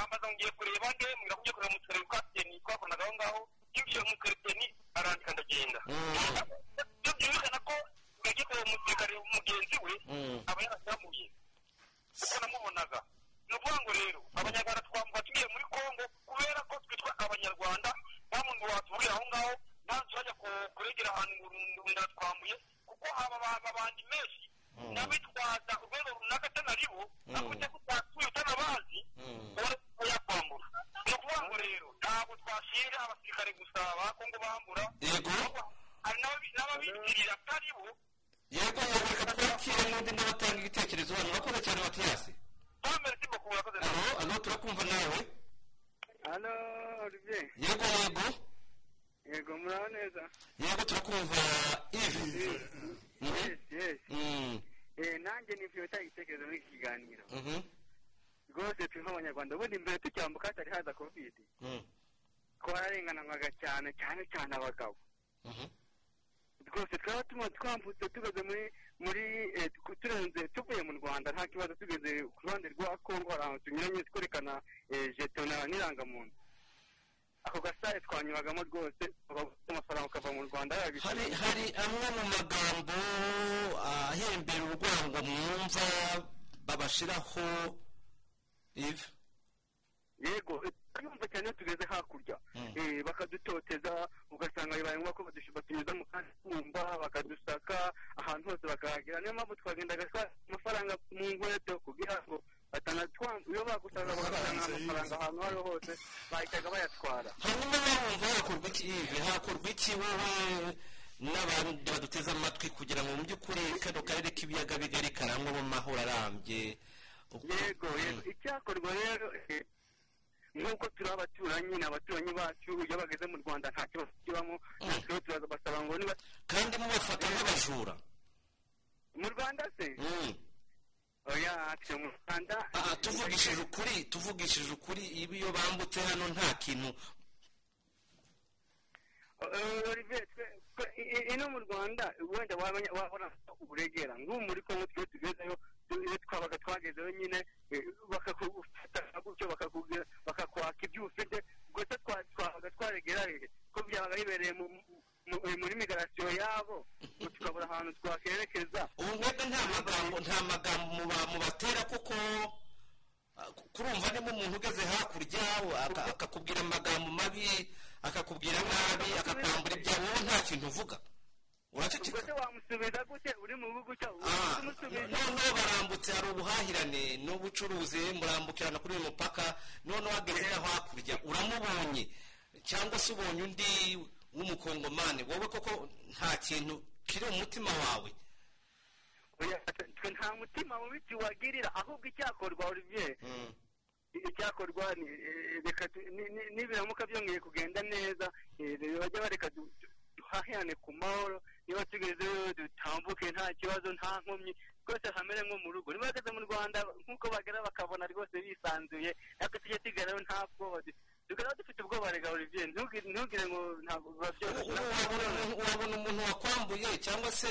ambaza ngiye kureba nde mbwira ko ugiye kureba mu kirere kapiteni twakoranaga aho ngaho yinjiye mu kapiteni arandika ndagenda ibyo byumvikana ko yagiye kureba umusirikare mugenzi we aba yarasiramuye kuko namubonaga ni ukuvuga ngo rero abanyarwanda twambuka tugiye muri kongo kubera ko twitwa abanyarwanda nta muntu watubwira aho ngaho nta tuzajya ku- kuregera ahantu ngo rundu twambuye kuko aba bantu abandi menshi n'abitwaza urwego runaka atanaribo ariko ujya kutasuye utanabazi uba yakwambura ni ukuvuga ngo rero ntabwo twashinga abasirikare gusa ba kongo bambura yego hari n'ababi- n'ababitirira atari bo yego yego reka twakire n'undi nawe atanga igitekerezo hano urakoze cyane matiyasi alo alo turakumva nawe hano olivier yego yego yego muraho neza yego turakumva ivi yes yes Mm, eh nanjye nifuye gutanga igitekerezo muri iki kiganiro mhm, rwose turi nk'abanyarwanda ubundi mbere tucyambuka hatari haza covid mm, twararenganwaga cyane cyane cyane abagabo mhm. rwose twaba tuma twambutse tugeze muri muri eh, tu- turenze tuvuye mu rwanda nta kibazo tugeze ku ruhande rwa kongo hari ahantu tunyuranye twerekana eh, jeto n'irangamuntu ako gasaye twanyuragamo rwose bafite amafaranga ukava mu rwanda hari amwe mu magambo ahembera urwango mwumva babashiraho ivi yego yumva cyane iyo tugeze hakurya. Eh, bakadutoteza ugasanga bibaye ngombwa ko batunyuza mu kandi kumva bakadusaka ahantu hose bakahagera niyo mpamvu twagendaga twa- amafaranga mu nkweto kugira ngo iyo bagusanga bagatanga amafaranga ahantu aho ariho hose bahitaga bayatwara. Hanyuma wumva hakorwa iki ivi hakorwa iki wowe n'abandi baduteze amatwi kugira ngo mu by'ukuri kano karere k'ibiyaga bigari karangwamo amahoro arambye? Yego yego. Icyakorwa rero eh, nk'uko turi abaturanyi ni abaturanyi bacu iyo bageze mu rwanda nta kibazo kibamo natwe turaza basaba ngo niba kandi mubafata nk'abajura. Mu rwanda se? Mm. oya twe mu rwanda Ah, tuvugishije ukuri tuvugishije ukuri iyo bambutse hano nta kintu. Eh, ino mu rwanda wenda wabona uburegera. Nk'ubu muri kongo twe tugezeyo tu- iyo twabaga twagezeyo nyine eh, bakakufata gutyo bakakwaka ibyo ufite gusa twa- twabaga twaregera ko byabaga bibereye mu- mu- mu- muri migarasiyo yabo tukabura ahantu twakerekeza. Ubu mwebwe nta magambo nta magambo muba- mubatera kuko ah, ku- kurumva niba umuntu ugeze hakurya aka- akakubwira amagambo mabi akakubwira nabi akakwambura ibyawe wowe nta kintu uvuga. Uraceceka ubwo se wamusubiza gute? Uri mu bihugu cyawe noneho barambutse hari ubuhahirane n'ubucuruzi murambukirana kuri uyu mupaka noneho wageze no hakurya. Uramubonye cyangwa se ubonye undi w'umukongomani wowe koko nta kintu kiri mu mutima wawe? Nta mutima mubi tuwagirira ahubwo icyakorwa olivier icyakorwa ni eh, nibiramuka byongeye kugenda neza eh, bajya bareka duhahirane ku mahoro niba tugezeyo dutambuke nta kibazo nta nkomyi rwose hamere nko mu rugo niba bageze mu rwanda nk'uko bagera bakabona rwose bisanzuye ariko tujye tugerayo nta bwoba tukaba dufite ubwoba rega olivier ntugire ntugire ngo ntabwo biba byoroshye wabona umuntu wakwambuye cyangwa se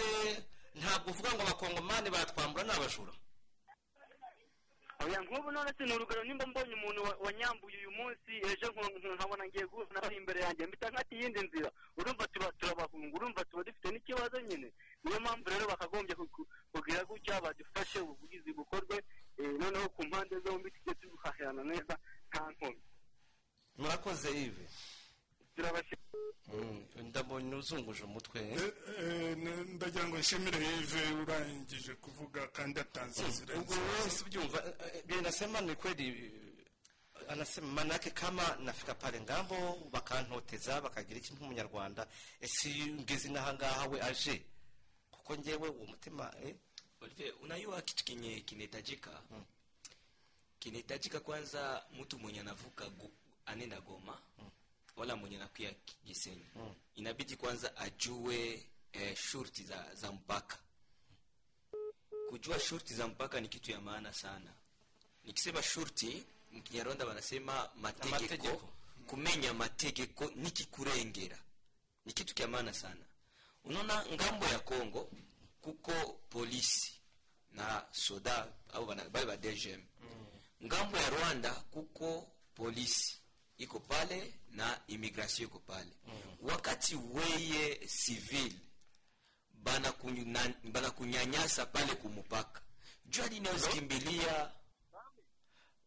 ntabwo uvuga ngo abakongomani batwambura ni abajura oya nk'ubu none se ni urugero nimba mbonye umuntu wa- wanyambuye uyu munsi ejo nkabona ngiye guhura nawe imbere yanjye mpita nkata iyindi nzira. Urumva tuba turabahunga urumva tuba dufite n'ikibazo nyine. Niyo mpamvu rero bakagombye ku- kugira gutya badufashe ubuvugizi bukorwe eh, noneho ku mpande zombi tujye duhahirana neza nta nkomyi. Murakoze ive turabashimira ndabonye uzunguje umutwe Eh, n- ndagira ngo nshimire yive urangije kuvuga kandi atanze inzira ubwo wese ubyumva eh, eh, nasema ni kweli eh, anasema manake kama nafika pale ngambo bakantoteza bakagira ikintu nk'umunyarwanda. Ese iyo ngeze n'aha ngaha we aje? Kuko ngewe uwo mutima eh, Olivier, unajua kitu kenye kinahitajika? Kinahitajika kwanza mtu mwenye anavuka go, anenda Goma. Wala mwenye anakuya Gisenyi inabidi kwanza ajue eh, shurti za, za mpaka. Kujua shurti za mpaka ni kitu ya maana sana. Nikisema shurti mkinyarwanda wanasema mategeko, Amategeko. kumenya mategeko nikikurengera ni kitu kya maana sana. Unaona ng'ambo ya Kongo kuko polisi na soda au bale ba DGM. Ngambo ya Rwanda kuko polisi iko pale na immigration iko pale. mm -hmm. Wakati weye civil bana kunyanyasa pale kumupaka. Jua nini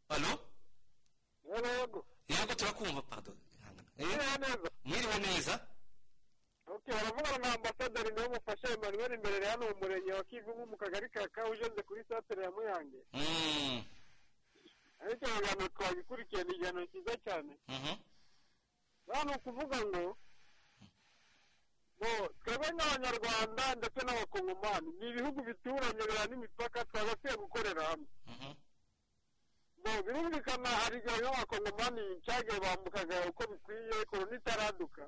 alo halo yego turakumva pardon. Mwiriwe neza. mwiriwe neza Okay, baravugana na ambasaderi niwe mufasha Emmanuel imbere hano mu murenge wa kivu mu kagari ka Kawujenze kuri santere ya Muyange. Mm, Ariko ikiganiro twagikurikiye ni ikiganiro cyiza cyane. mhm. Hano ukuvuga ngo twebwe nk'abanyarwanda ndetse n'abakongomani ni ibihugu bituranye biriya n'imipaka twagakwiye gukorera hamwe. Bo birumvikana hari igihe nk'abakongomani cyagiye bambukaga uko bikwiye korona itaraduka.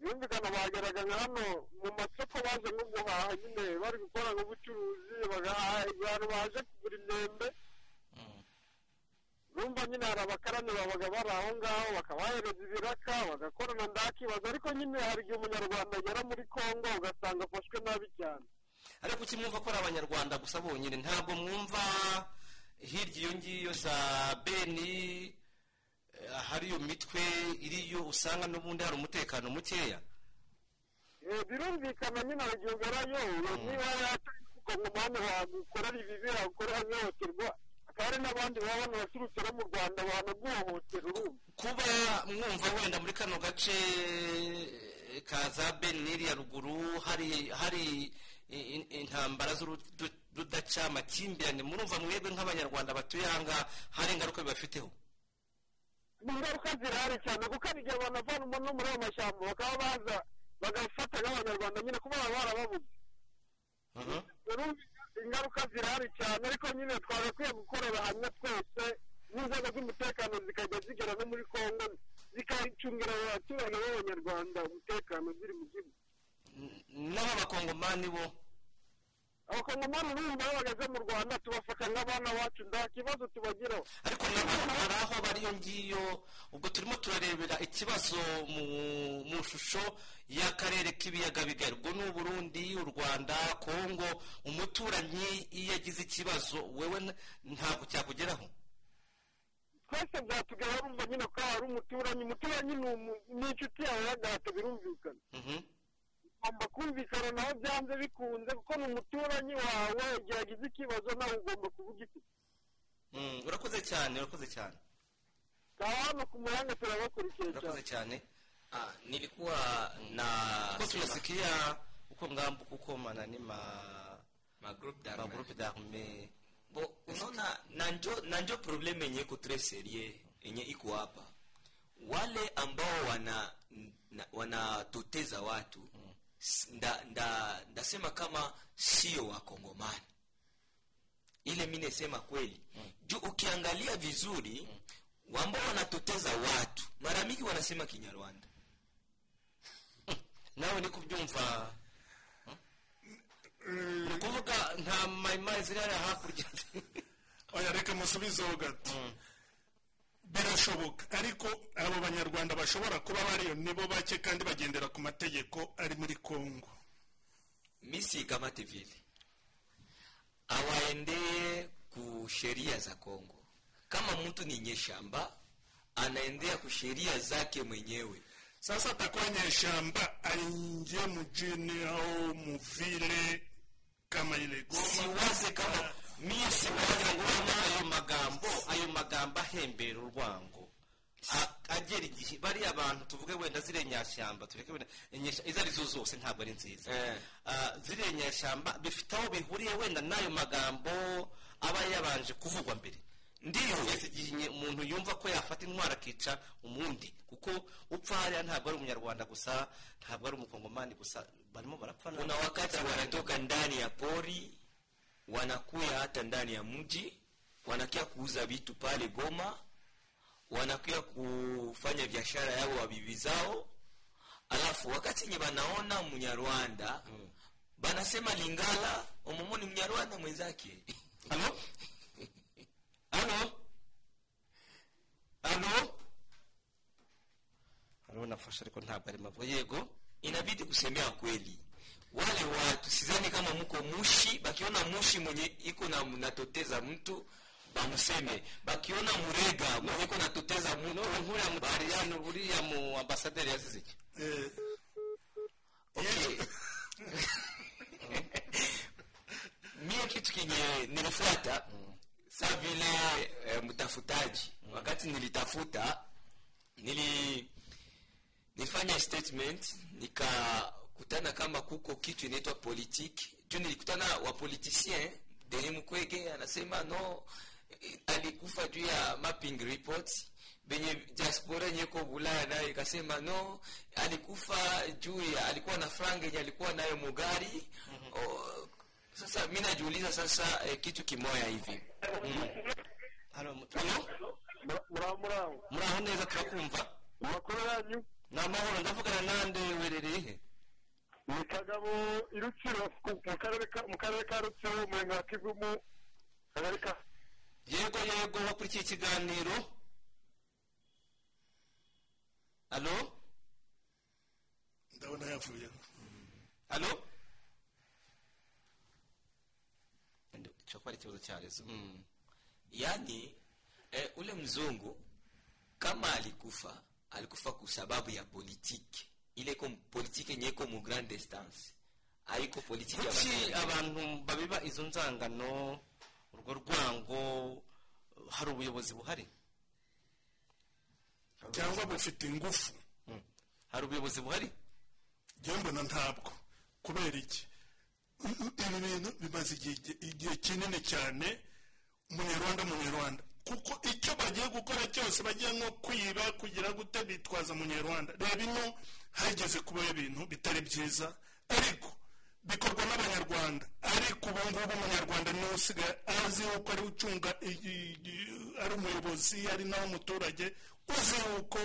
birumvikana bageraga nka hano mu masoko baje nko guhaha nyine bari gukora nk'ubucuruzi bagahaha abantu baje kugura imyembe urumva nyine hari abakarani babaga bari aho ngaho bakabahereza ibiraka bagakorana ndakibaza. Ariko nyine hari igihe umunyarwanda agera muri kongo ugasanga afashwe nabi cyane. Ariko ukimwumva ko ari abanyarwanda gusa bonyine? Ntabwo mwumva hirya iyo ngiyo za beni eh, hari iyo mitwe iriyo usanga n'ubundi hari umutekano mukeya? Eh, birumvikana nyine hari igihe ugerayo niba yatari umukongomani wagukorera ibibi wagukorera nk'ihohoterwa hari n'abandi baba banaturutse no mu rwanda banaguhohotera urumva kuba mwumva wenda muri kano gace ka za beni n'iriya ruguru hari intambara z'urudaca amakimbirane murumva mwebwe nk'abanyarwanda batuye aha ngaha hari ingaruka bibafiteho? Ni ingaruka zirahari cyane kuko hari igihe abantu bava no muri ayo mashyamba bakaba baza bagafata nk'abanyarwanda nyine kuba baba barababuze. Ingaruka zirahari cyane ariko nyine twagakwiye gukorera hamwe twese n'inzego z'umutekano zikajya zigera no muri kongo zikacungira abaturage b'abanyarwanda umutekano ziri mu gihugu. Naho abakongomani bo abakongomani urumva iyo bageze mu rwanda tubafata nk'abana bacu nta kibazo tubagiraho. Ariko nabo hari aho bari iyo ngiyo ubwo turimo turarebera ikibazo mu mu shusho y'akarere k'ibiyaga bigari. Ubwo ni uburundi u rwanda kongo umuturanyi iyo agize ikibazo wewe ntabwo cyakugeraho? Twese byatugeraho urumva nyine ko hari umuturanyi. Umuturanyi ni inshuti yawe y'agahato birumvikana. Ugomba kumvikana nawe byanze bikunze kuko ni umuturanyi wawe igihe agize ikibazo nawe ugomba kuvuga iki? Mm, urakoze cyane urakoze cyane. Hano ku muhanda turabakurikiye urakoze cyane. Ah, nilikuwa na ko tunasikia uko ng'ambo kuko manani ma magroupe ma groupe d'armée. Bo unaona na njo na njo probleme yenye iko tres serie yenye iko hapa. Wale ambao wana na- wanatoteza watu nda, nda, ndasema kama sio wakongomani. Ile mi nesema kweli. Mm. juu ukiangalia vizuri mm. ambao wanatoteza watu. Mara mingi wanasema kinyarwanda. Nawe ni kubyumva ni ukuvuga nta mayimayi zirara hakurya oya reka musubizeho gato birashoboka ariko abo banyarwanda bashobora kuba bariyo nibo bake kandi bagendera ku mategeko ari muri kongo mi sikamate vile awaendee ku sheria za Kongo. Kama mtu ni nyeshamba anaendea ku sheria zake mwenyewe. Sasa atakuwa nyeshamba aingie mjini au muvile kama ile Goma. Siwaze kama mie siwaze ngoma ayo magambo ayo magambo ahembera urwango agera igihe bariya abantu tuvuge wenda ziriya nyashyamba tureke wenda izo ari zo zose ntabwo ari nziza Ah, ziriya nyashyamba bifite aho bihuriye wenda n'ayo magambo aba yabanje kuvugwa mbere kugeza igihe umuntu yumva ko yafata intwaro akica umundi kuko upfa hariya ntabwo ari umunyarwanda gusa ntabwo ari umukongomani gusa barimo barapfa Kuna wakati wanatoka ndani ya pori wanakuya hata ndani ya mji wanakia kuuza vitu pale Goma, wanakuya kufanya biashara yao wa bibi zao, alafu wakati nye banaona Mnyarwanda banasema Lingala omomoni Munyarwanda mwenzake. Halo? Halo? Halo? Halo nafasha kwa nabari mavo yego inabidi kusemea kweli wale watu sidhani kama mko mushi bakiona mushi mwenye iko na natoteza mtu bamuseme bakiona murega mwenye iko natoteza mtu nkuriya mutariyani uriya mu ambasaderi eh. Okay. mie kitu kinye nilifuata sa vile e, mtafutaji. Wakati nilitafuta nili nilifanya statement nikakutana kama kuko kitu inaitwa politiki juu nilikutana wapoliticien Denis Mukwege anasema no alikufa juu ya mapping reports. Benye diaspora yenye iko Bulaya nayo ikasema no alikufa juu ya alikuwa na franga yenye alikuwa nayo Mugari mm -hmm. o, sasa mi najiuliza sasa eh, kitu kimoya hivi. Halo, mu- rezo mm. yani eh, ule mzungu kama alikufa alikufa kwa sababu ya politiki. Ile iko politiki yenye iko mu grande distance. Haiko politiki ya kuki Banyarwanda. abantu babiba izo nzangano urwo rwango hari ubuyobozi buhari? Cyangwa bufite ingufu. Hari ubuyobozi buhari? Njyewe mbona ntabwo. Kubera iki? Ibi bintu bimaze igihe kinini cyane umunyarwanda umunyarwanda kuko icyo bagiye gukora cyose bagiye nko kwiba kugira gute bitwaza umunyarwanda reba ino hageze kuba ibintu bitari byiza ariko bikorwa n'abanyarwanda. Ariko ubu ngubu umunyarwanda ni we usigaye azi yuko ari ucunga ari umuyobozi ari nawe umuturage uzi yuko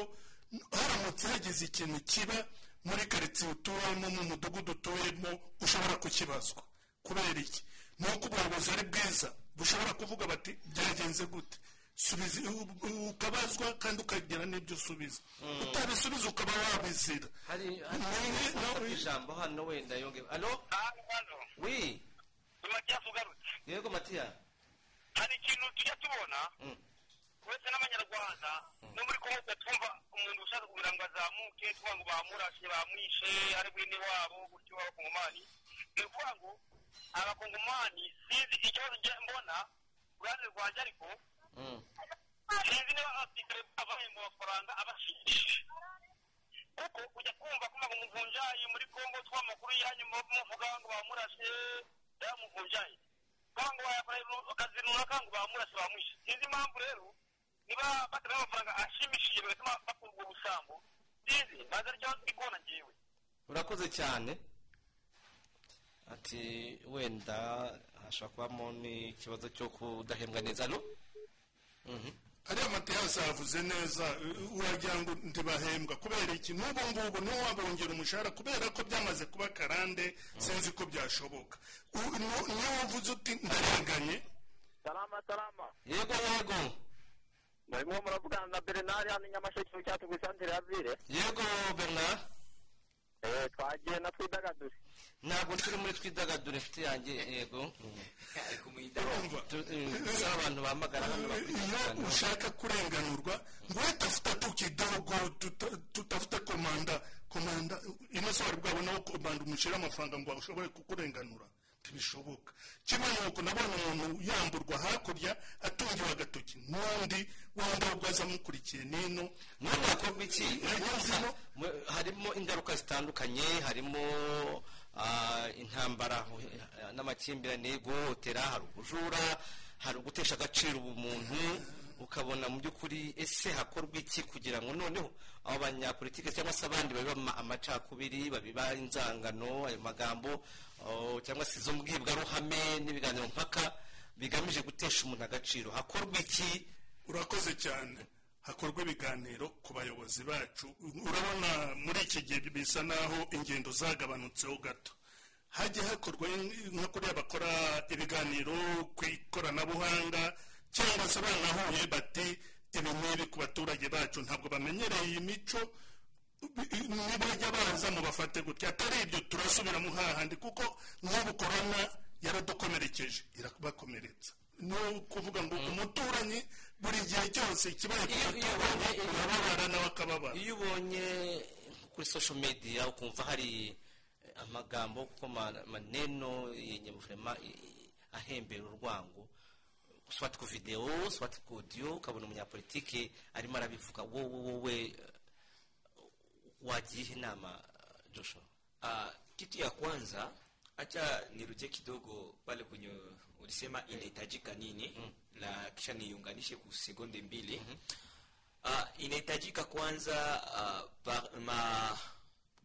haramutse hagize ikintu kiba muri karitsiye utuyemo mu mudugudu utuyemo ushobora kukibazwa. Kubera iki? Ni uko ubuyobozi ari bwiza bushobora kuvuga bati byagenze gute? Subiza u- u- ukabazwa kandi ukagira n'ibyo usubiza. Utabisubiza ukaba wabizira. Hari ijambo hano wenda yonge halo wi matiyasi ugarutse yego matiya hari ikintu tujya tubona? Uretse n'abanyarwanda no muri kongo twumva umuntu ushaka kugira ngo azamuke tuvuga ngo bamurashe bamwishe ari bwene wabo gutyo w'abakongomani ni ukuvuga ngo abakongomani sinzi ikibazo mbona uruhande rwanjye ariko sinzi niba abasirikare bavaye mu mafaranga abashimishije. Kuko ujya kumva ko muvunjayi muri kongo twa amakuru yanyu muvuga ngo bamurashe yamuvunjayi cyangwa wayakorera akazi runaka ngo bamurashe bamwishe. Sinzi impamvu rero niba batanga amafaranga ashimishije bigatuma bakura ubwo busambo sinzi ntazi ari cyo ndi kubona ngewe urakoze cyane. Ati wenda hashobora kubamo n'ikibazo cyo kudahembwa neza hano ariya matiyasi yavuze neza uragira ngo ntibahembwa. Kubera iki? N'ubu ngubu niwo wabongera umushahara kubera ko byamaze kuba karande sinzi ko byashoboka. Niyo wavuze uti ndarenganye. Salama salama. Yego yego. Murimo muravugana na bernard hano nyamasheke cyangwa ku isantere ya vire yego bernard twagiye na twidagadure ntabwo turi muri twidagadure inshuti yanjye yego si abantu bahamagara hano iyo ushaka kurenganurwa ngo tafuta tu kidogo tuta- tutafuta komanda komanda ino wari bwabona aho komanda umushyira amafaranga ngo ashobore kukurenganura ntibishoboka. Kimwe nuko nabona umuntu yamburwa hakurya atungiwe agatoki. N'undi ahubwo aza amukurikiye. Nino none hakorwa iki? harimo ingaruka zitandukanye. Harimo ah, intambara n'amakimbirane guhohotera hari ubujura hari ugutesha agaciro ubumuntu ukabona mu by'ukuri ese hakorwa iki kugira ngo noneho abo banyapolitike cyangwa se abandi babiba ama- amacakubiri babiba inzangano ayo magambo cyangwa se izo mbwirwaruhame n'ibiganiro mpaka bigamije gutesha umuntu agaciro. Hakorwa iki? Urakoze cyane. Hakorwa ibiganiro ku bayobozi bacu. Urabona muri iki gihe bisa naho ingendo zagabanutseho gato. Hajya hakorwa nka kuriya bakora ibiganiro ku ikoranabuhanga cyangwa se banahuye bati ibi n'ibi ku baturage bacu. Ntabwo bamenyereye iyi mico. Nibajya baza mu bafate gutya. Atari ibyo turasubira mu hahandi kuko nk'ubu korona yaradukomerekeje. Irabakomeretsa ni ukuvuga ngo umuturanyi buri gihe cyose ikibaye ku muturanyi urababara nawe akababara iyo ubonye kuri social media ukumva hari amagambo kuko ma- maneno yenye vrema ahembera urwango. Swati ku video swati ku audio ukabona umunyapolitike arimo arabivuga. Wowe wowe eh, wagiye inama Joshua Uh, kitu ya kwanza acha nirudie kidogo pale kwenye ulisema inahitajika nini mm. na kisha niunganishe ku sekunde mbili mm -hmm. uh, inahitajika kwanza uh, ba, ma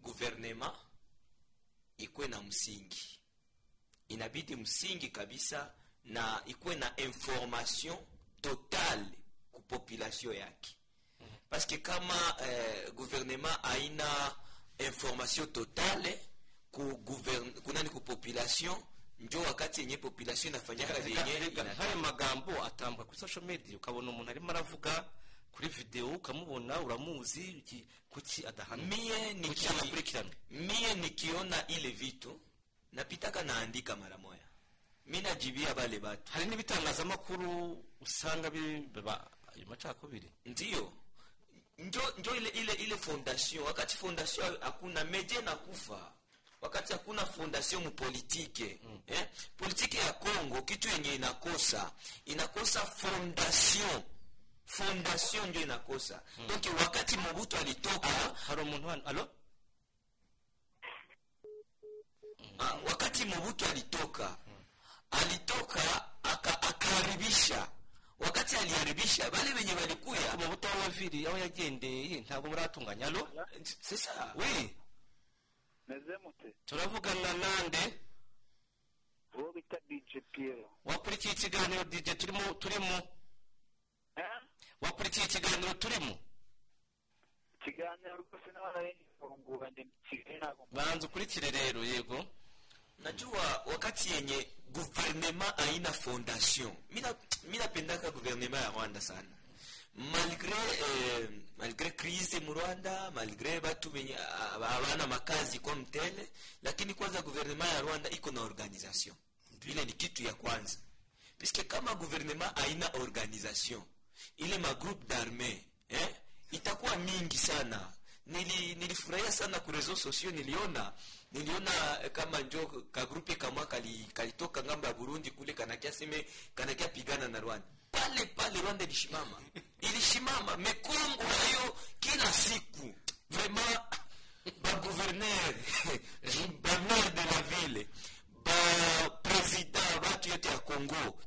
guvernema ikuwe na msingi inabidi msingi kabisa na ikuwe na information totale ku population yake parce que kama eh, gouvernement haina information totale ku gouvern, kunani ku population njo wakati yenye population inafanyaka yenye hari magambo atambuka kuri social media ukabona umuntu arimo aravuga kuri video ukamubona uramuzi kuki adahana mie kuki niki- anakurikirana mie nikiona ile vitu napitaka naandika mara moya mi najibia bale batu hari n'ibitangazamakuru usanga biba ayo macakubiri ndio njo, njo ile ile ile fondation. Wakati fondation hakuna media nakufa wakati hakuna fondation mupolitike mm. eh? politike ya congo kitu yenye inakosa. Inakosa fondation. Fondation ndio inakosa. Mm. donc wakati mobutu alitoka haro hano alo Ah, wakati mobutu alitoka mm. alitoka aka- akaharibisha wakati aliharibisha wale wenye walikuya. Umubuto w'amaviri aho yagendeye ntabwo muratunganya alo sisa wi meze mute turavugana nande? Uwo bita dj piero. Wakurikiye ikiganiro dj turimo turimo wakurikiye ikiganiro turimo ikiganiro rwose kigali ntabwo banza ukurikire rero yego. Najua wakati yenye guvernema haina fondation mi minapendaka guvernema ya rwanda sana. Malgre eh, malgre crise mu rwanda malgre batu benye ah, habana makazi kwa mtele lakini kwanza guvernema ya rwanda iko na organisation. Ile ni kitu ya kwanza. Piske kama guvernema haina organisation ile magroupe d'arme eh, itakuwa mingi sana nili nilifurahia sana ku reseau sociaux niliona niliona eh, kama njo kagrupe kali- kalitoka ngamba ya burundi kule kanakia seme kanakia pigana na rwanda. Pale pale rwanda ilishimama. Ilishimama mekongo hayo kila siku. Vraiment ba gouverneur ba maire de la ville ba president batu yote ya congo.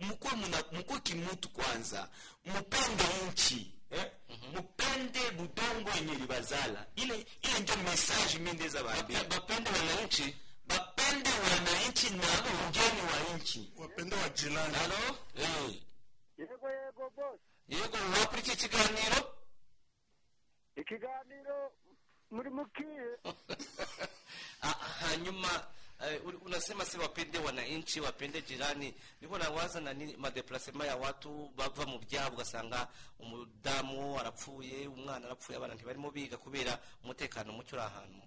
Mkuu mkuwe kimutu kwanza. Mupende nchi eh? mupende budongo yenye libazala ile ile ndio message mi ndeza baambia bapende wananchi. Bapende wananchi na mgeni wa nchi. Wapende wa jirani. Halo eh. yego yego boss. Yego wakurikiye ikiganiro ikiganiro muri mukiye Ah, hanyuma ul- unasema si wapende wananchi wapende jirani. Niko nawaza na nini madeplasema ya watu bava mu byabo ugasanga umudamu arapfuye umwana arapfuye abana ntibarimo biga kubera umutekano muke uri ahantu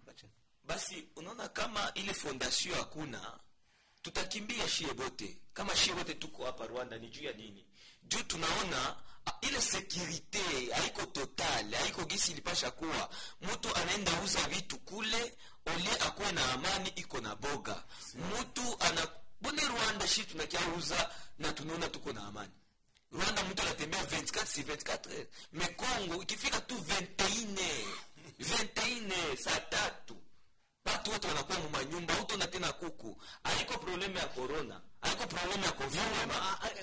basi unaona kama ile fondation hakuna tutakimbia shie bote. Kama shie bote tuko hapa rwanda ni juu ya nini? Juu tunaona ah, ile sekirite haiko total haiko gisi ilipasha kuwa. Mtu anaenda uza vitu kule ole akuwe na amani iko na boga. Mtu ana bone rwanda shi tunakiauza na tunaona tuko na amani? Rwanda mtu anatembea 24 si 24 me congo ikifika tu 21 21 saa tatu watu wote wanakuwa mumanyumba utona tena kuku. Haiko probleme ya corona haiko probleme ya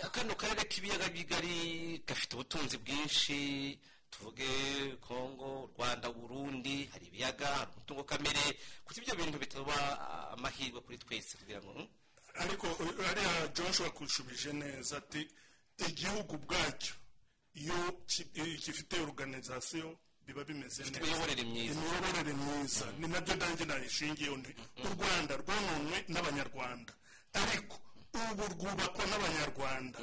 ah, kano karere k'ibiyaga bigari gafite ubutunzi bwinshi tuvuge kongo rwanda burundi hari ibiyaga umutungo kamere kuko ibyo bintu bitaba ah, amahirwe kuri twese kugira ngo hmm? ariko ariya joshua kushubije neza ati igihugu ubwacyo iyo eh, gifite organization biba bimeze neza. imiyoborere myiza. imiyoborere myiza. Ni na byo nanjye nayishingiyeho ndi u rwanda rwononwe n'abanyarwanda. Ariko ubu rwubakwa n'abanyarwanda.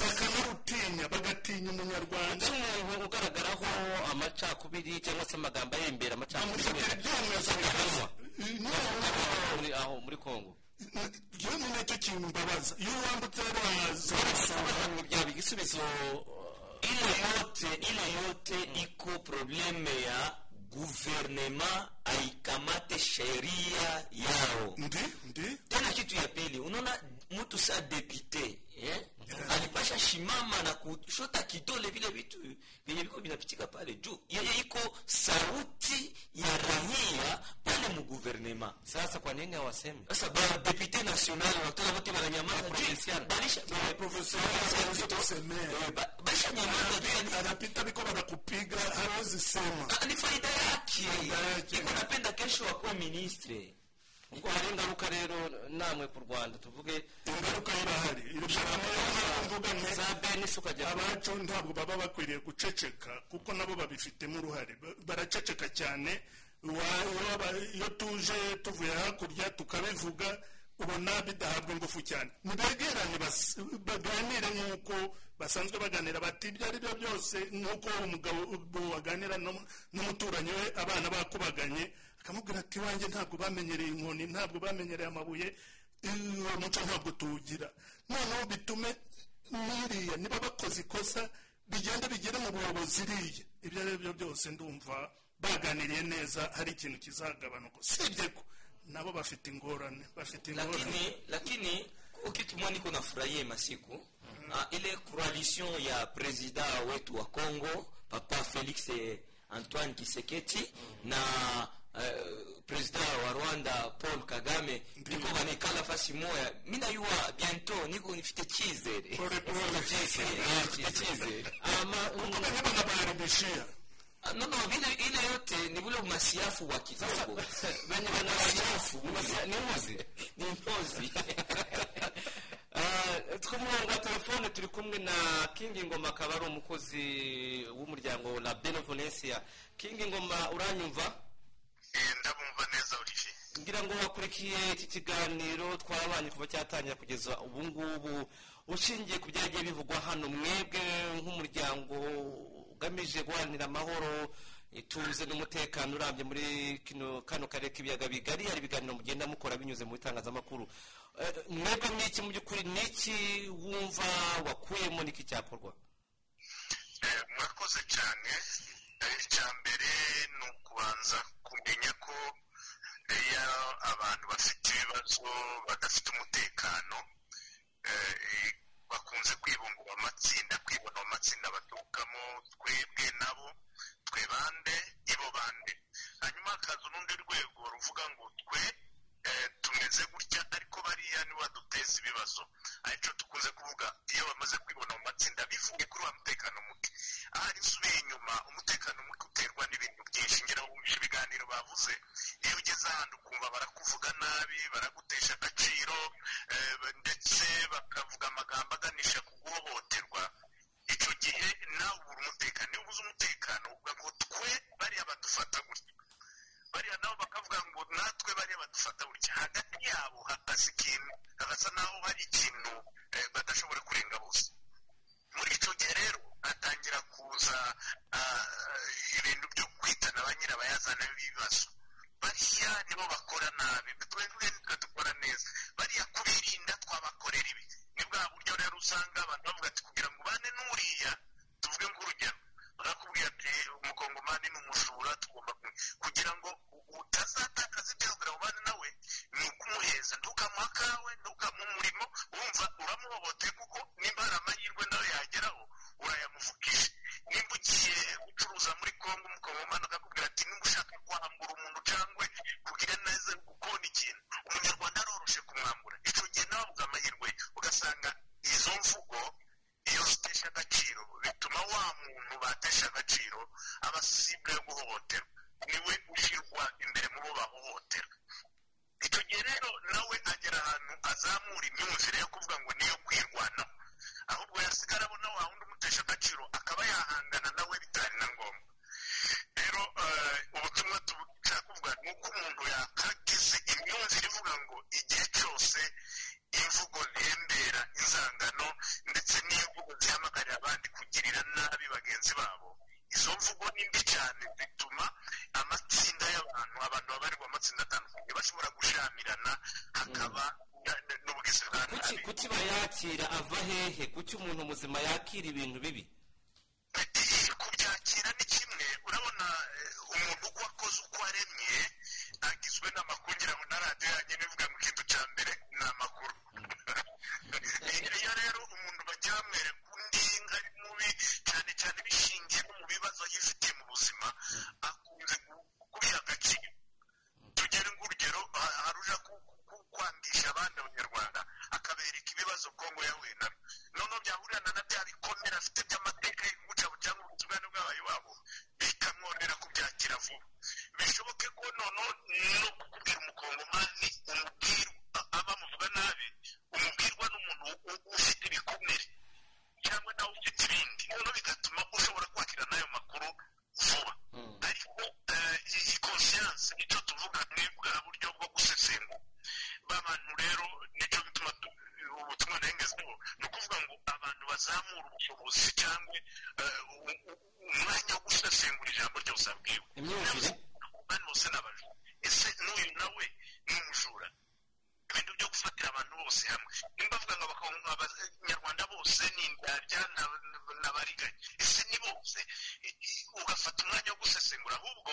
Bakanarutinya bagatinya umunyarwanda. Umuntu ugaragaraho amacakubiri cyangwa se amagambo arembera amacakubiri ibyemezo muri aho muri kongo. Iyo ni na cyo kimbabaza iyo wambutse rwazarasura byaba igisubizo ile yote ile yote iko probleme ya guvernema aikamate sheria yao. Ndi ndi. Tena kitu ya pili unaona mtu sa depute eh? alipasha shimama na kushota kidole vile vitu vyenye viko vinapitika pale juu. Yeye iko sauti ya rahia pale muguvernema sasa kwa nini hawasemi? Sasa ba depute national wakutana wote wananyamaza. Juu balisha balisha nyamaza anapita biko banakupiga hawezi sema. Ni faida yake. Iko napenda kesho akuwe ministre ubwo hari ingaruka rero namwe ku rwanda tuvuge ingaruka irahari mvuga nti za benisi ukajya abacu ntabwo baba bakwiriye guceceka kuko nabo babifitemo uruhare. Ba- baraceceka cyane. Iyo tuje tuvuye hakurya tukabivuga ubona bidahabwa ingufu cyane. Nibegerane bas- baganire nk'uko basanzwe baganira bati ibyo ari byo byose nk'uko umugabo waganira n'um- n'umuturanyi we abana bakubaganye. Akamubwira ati iwanjye ntabwo bamenyereye inkoni ntabwo bamenyereye amabuye uwo muco ntabwo tuwugira. Noneho bitume n'iriya niba bakoze ikosa bigenda bigere mu buyobozi iriya. Ibyo ari byo byose ndumva baganiriye neza hari ikintu kizagabanuka usibye ko nabo bafite ingorane bafite ingorane. Lakini kitu mwa niko furaye masiku uh, ile coalition ya presida wetu wa congo papa felix antoine kiseketi na uh, wa rwanda paul kagame niko banikala fasi moya. Mina nayuwa bientôt niko nifite chizere Nifite chizere banabaribishia Ah, no no vile ile yote ni vile umasiafu wa kidogo. banasiafu ni ni mpozi two murongo wa telefone turi kumwe na kingi ngoma akaba ari umukozi w'umuryango la benevolencia kingi ngoma uranyumva ndabumva neza olivier. Ngira ngo wakurikiye iki kiganiro twabanye kuva cyatangira kugeza ubu ngubu ushingiye ku byagiye bivugwa hano. Mwebwe nk'umuryango ugamije guharanira amahoro ituze n'umutekano urambye muri kino kano karere k'ibiyaga bigari hari ibiganiro mugenda mukora binyuze mu bitangazamakuru Eh, mwebwe n'iki mu by'ukuri n'iki wumva wakuyemo n'iki cyakorwa? Eh, mwakoze cyane. Icya mbere ni ukubanza kumenya ko abantu bafite ibibazo badafite umutekano eh, bakunze kwibungura amatsinda kwibona mu matsinda baturukamo twebwe nabo twe bande ibo bande. Hanyuma hakaza urundi rwego ruvuga ngo twe tumeze gutya ariko bariya nibo baduteza ibibazo. Aricyo dukunze kuvuga iyo bamaze kwibona mu matsinda bivuge kuri wa mutekano muke. Ahari nsubiye inyuma umutekano muke uterwa n'ibintu byinshi. Ngira ngo wumvishe ibiganiro bavuze iyo ugeze ahantu ukumva barakuvuga nabi baragutesha agaciro eh, ndetse bakavuga amagambo aganisha ku guhohoterwa. Icyo gihe nawe ubura umutekano iyo ubuze umutekano uvuga ngo twe bariya badufata gutya. Bariya nabo bakavuga ngo natwe bariya badufata gutya. Hagati yabo hakaza ikintu hagasa naho hari ikintu eh, badashobora kurenga bose. Muri icyo gihe rero hatangira kuza ah, ibintu byo kwitana ba nyirabayazana b'ibibazo. Bariya nibo bakora nabi twebwe dukora neza. Bariya kubirinda twabakorera ibi. Ni bwa buryo rero usanga abantu bavuga ati kugira ngo ubane n'uriya tuvuge nk'urugero. Barakubwira ati umukongomani ni umujura tugomba kugira ngo utazatakaza kugira ngo ubane nawe ni ukumuheza. Ntukamuha akawe ntukamuha umurimo wumva uramuhohoteye kuko nimba hari amahirwe nawe yageraho urayamuvukisha nimba ugiye gucuruza muri kongo umukongomani akakubwira ati nimba ushaka kwambura umuntu cyangwa kugira neza gukona ikintu umunyarwanda aroroshe kumwambura. Icyo gihe nawe uvuga amahirwe ugasanga izo mvugo iyo zitesha agaciro bituma wa muntu batesha agaciro aba asibwa yo guhohoterwa ni we ushyirwa imbere mu bo bahohotera icyo gihe rero nawe agera ahantu azamura imyumvire yo kuvuga ngo niyo kwirwanaho ahubwo yasigara abona wa wundi umutesha agaciro akaba yahangana nawe bitari na ngombwa rero eh, ubutumwa dushaka kuvuga ni uko umuntu yakagize imyumvire ivuga ngo igihe cyose imvugo ntembera inzangano ndetse n'imvugo zihamagarira abandi kugirira nabi bagenzi babo izo mvugo ni mbi cyane zituma amatsinda y'abantu abantu babarirwa amatsinda atandukanye bashobora gushamirana hakaba na- na- n'ubugizi bwa kuki nabi kuki bayakira ava hehe kuki umuntu muzima yakira ibintu bibi kubyakira ni kimwe urabona eh, umuntu uko akoze uko aremye agizwe n'amakuru ngira ngo na radiyo yanyine ivuga ngo ikintu cya mbere ni amakuru iyo rero umuntu bagiye bamwereka undi ari mubi cyane cyane bishingiye no mu bibazo yifitiye mu buzima akunze gu- kubiha agaciro tugere nk'urugero ha- hari uja ku- ku- kwangisha abandi abanyarwanda akabereka ibibazo kongo yahuye na byo noneho byahurirana na bya bikomere afite by'amateka y'ubucabo cyangwa ubutungane bw'abayo babo bikamwonera kubyakira vuba bishoboke ko noneho no kukubwira umukongomani umubwirwa aba amuvuga nabi umubwirwa n'umuntu u- ufite ibikomere cyangwa nawe ufite ibindi noneho bigatuma ushobora kwakira n'ayo makuru vuba ariko eh, iyi conscience ni cyo tuvuga ni bwa buryo bwo gusesengura ba bantu rero ni cyo bituma tu- ubutumwa nahengezweho ni ukuvuga ngo abantu bazamura ubushobozi cyangwa eh, u- u- umwanya wo gusesengura ijambo ryose abwiwe imyumvire bani bose ni abajura ese n'uyu nawe ni umujura. Ibintu byo gufatira abantu bose hamwe. Nimba bavuga ngo abanyarwanda bose ni indyarya na- n'abariganya. Ese ni bose? Ugafata umwanya wo gusesengura ahubwo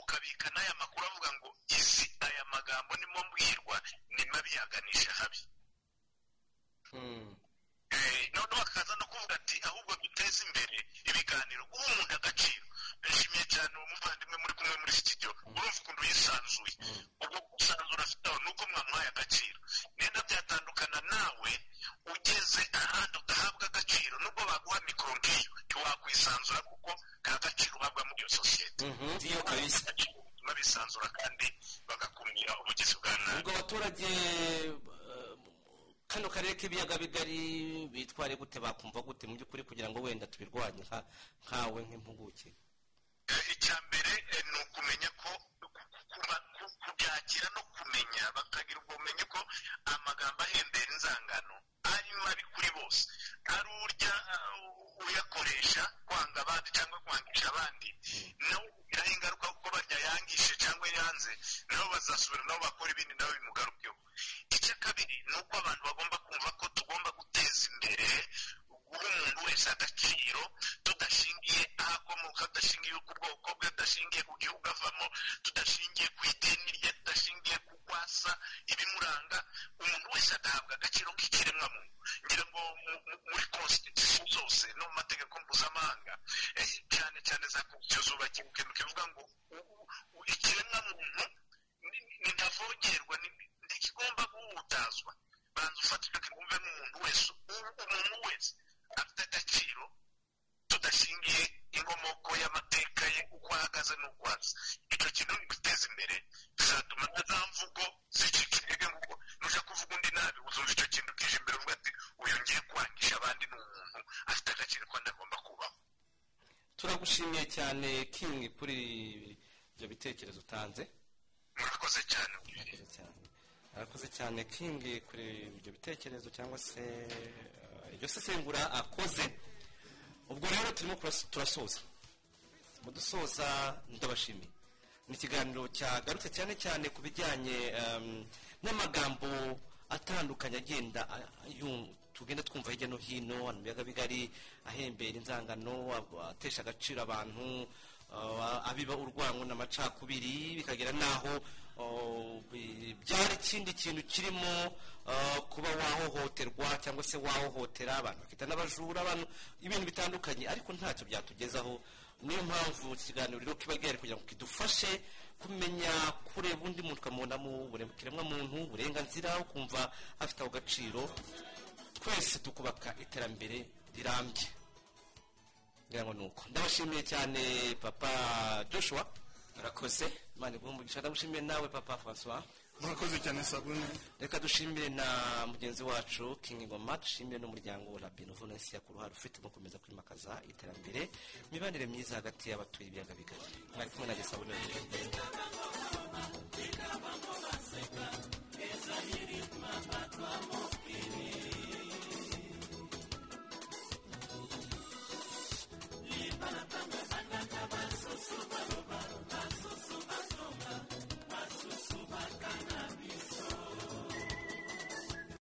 ukabika n'aya makuru avuga ngo izi aya magambo nimo mbwirwa ni mabi yaganisha habi. Eh, noneho akaza no kuvuga ati ahubwo duteze imbere ibiganiro. Guha umuntu agaciro. Nshimiye cyane uwo muvandimwe muri kumwe muri studio. Urumva ukuntu yisanzuye. Ubwo gusanzura afite aho nuko mwamuhaye agaciro. Nenda byatandukana nawe ugeze ahandi udahabwa agaciro nubwo baguha mikoro nk'iyo ntiwakwisanzura kuko nta gaciro uhabwa muri iyo sosiyete Ndiyo kabisa. bituma bisanzura kandi bagakumira ubugizi bwa nabi. Ubwo abaturage eh, kano karere k'ibiyaga bigari bitware gute? Bakumva gute? Mu by'ukuri kugira ngo wenda tubirwanye nka- nkawe nk'impuguke. Icya mbere eh, ni ukumenya ko kubyakira no kumenya bakagira ubwo bumenyi ko amagambo ahembera inzangano ari mabi kuri bose. Ari urya uh, uyakoresha kwanga abandi cyangwa kwangisha abandi nawe bigiraho ingaruka kuko barya yangishe cyangwa yanze nabo bazasubira nabo bakora ibindi nabo bimugarukeho icya kabiri ni uko abantu bagomba kumva ko tugomba guteza imbere guha umuntu wese agaciro tudashingiye aho tudashingiye ku bwoko bwe tudashingiye ku gihugu avamo tudashingiye ku idini rye tudashingiye ku kwasa ibimuranga. Umuntu wese agahabwa agaciro k'ikiremwamuntu. Ngira ngo mu- mu- muri constitution zose no mu mategeko mpuzamahanga eh, cyane cyane za constitution zubakiwe. Ikintu kivuga ngo ikiremwamuntu ni- ni ntavogerwa ni- ntikigomba guhutazwa. Banza ufata icyo kiwumve nk'umuntu wese umuntu wese. Afite agaciro tudashingiye inkomoko y'amateka ye uko ahagaze n'uko icyo kintu ni guteza imbere bizatuma na za mvugo zicika intege nguko nuja kuvuga undi nabi. Uzumva icyo kintu kije imbere uvuga ati uyu ngiye kwangisha abandi ni umuntu afite agaciro kandi agomba kubaho. Turagushimiye cyane king kuri ibyo bitekerezo utanze. Murakoze cyane. Murakoze cyane. Arakoze cyane kingi kuri ibyo bitekerezo cyangwa se iryo sesengura akoze. Ubwo rero turimo turasoza. Mu dusoza ndabashimiye. Ni ikiganiro cyagarutse cyane cyane ku bijyanye n'amagambo atandukanye agenda tugenda twumva hirya no hino mu biyaga bigari ahembera inzangano atesha agaciro abantu abiba urwango n'amacakubiri bikagera n'aho byari ikindi kintu kirimo uh, kuba wahohoterwa cyangwa se wahohotera abantu bakita n'abajura abantu ibintu bitandukanye. Ariko ntacyo byatugezaho. Niyo mpamvu iki kiganiro rero kiba gihari kugira ngo kidufashe kumenya kureba undi muntu ukamubonamo muntu uburenganzira ukumva afite ako gaciro. Twese tukubaka iterambere rirambye. Ngira ngo ni uko. Ndabashimiye cyane papa joshua. murakoze imana iguhe umugisha nawe papa francois murakoze cyane sabune. Reka dushimire na mugenzi wacu Ngoma. Dushimire n'umuryango rapino vonesi ya kuruhare ufite mu gukomeza kwimakaza iterambere imibanire myiza hagati y'abatuye ibiyaga bigari. Mwari kumwe na gisabune Balo, balo, balo, balo, balo, balo, balo, balo,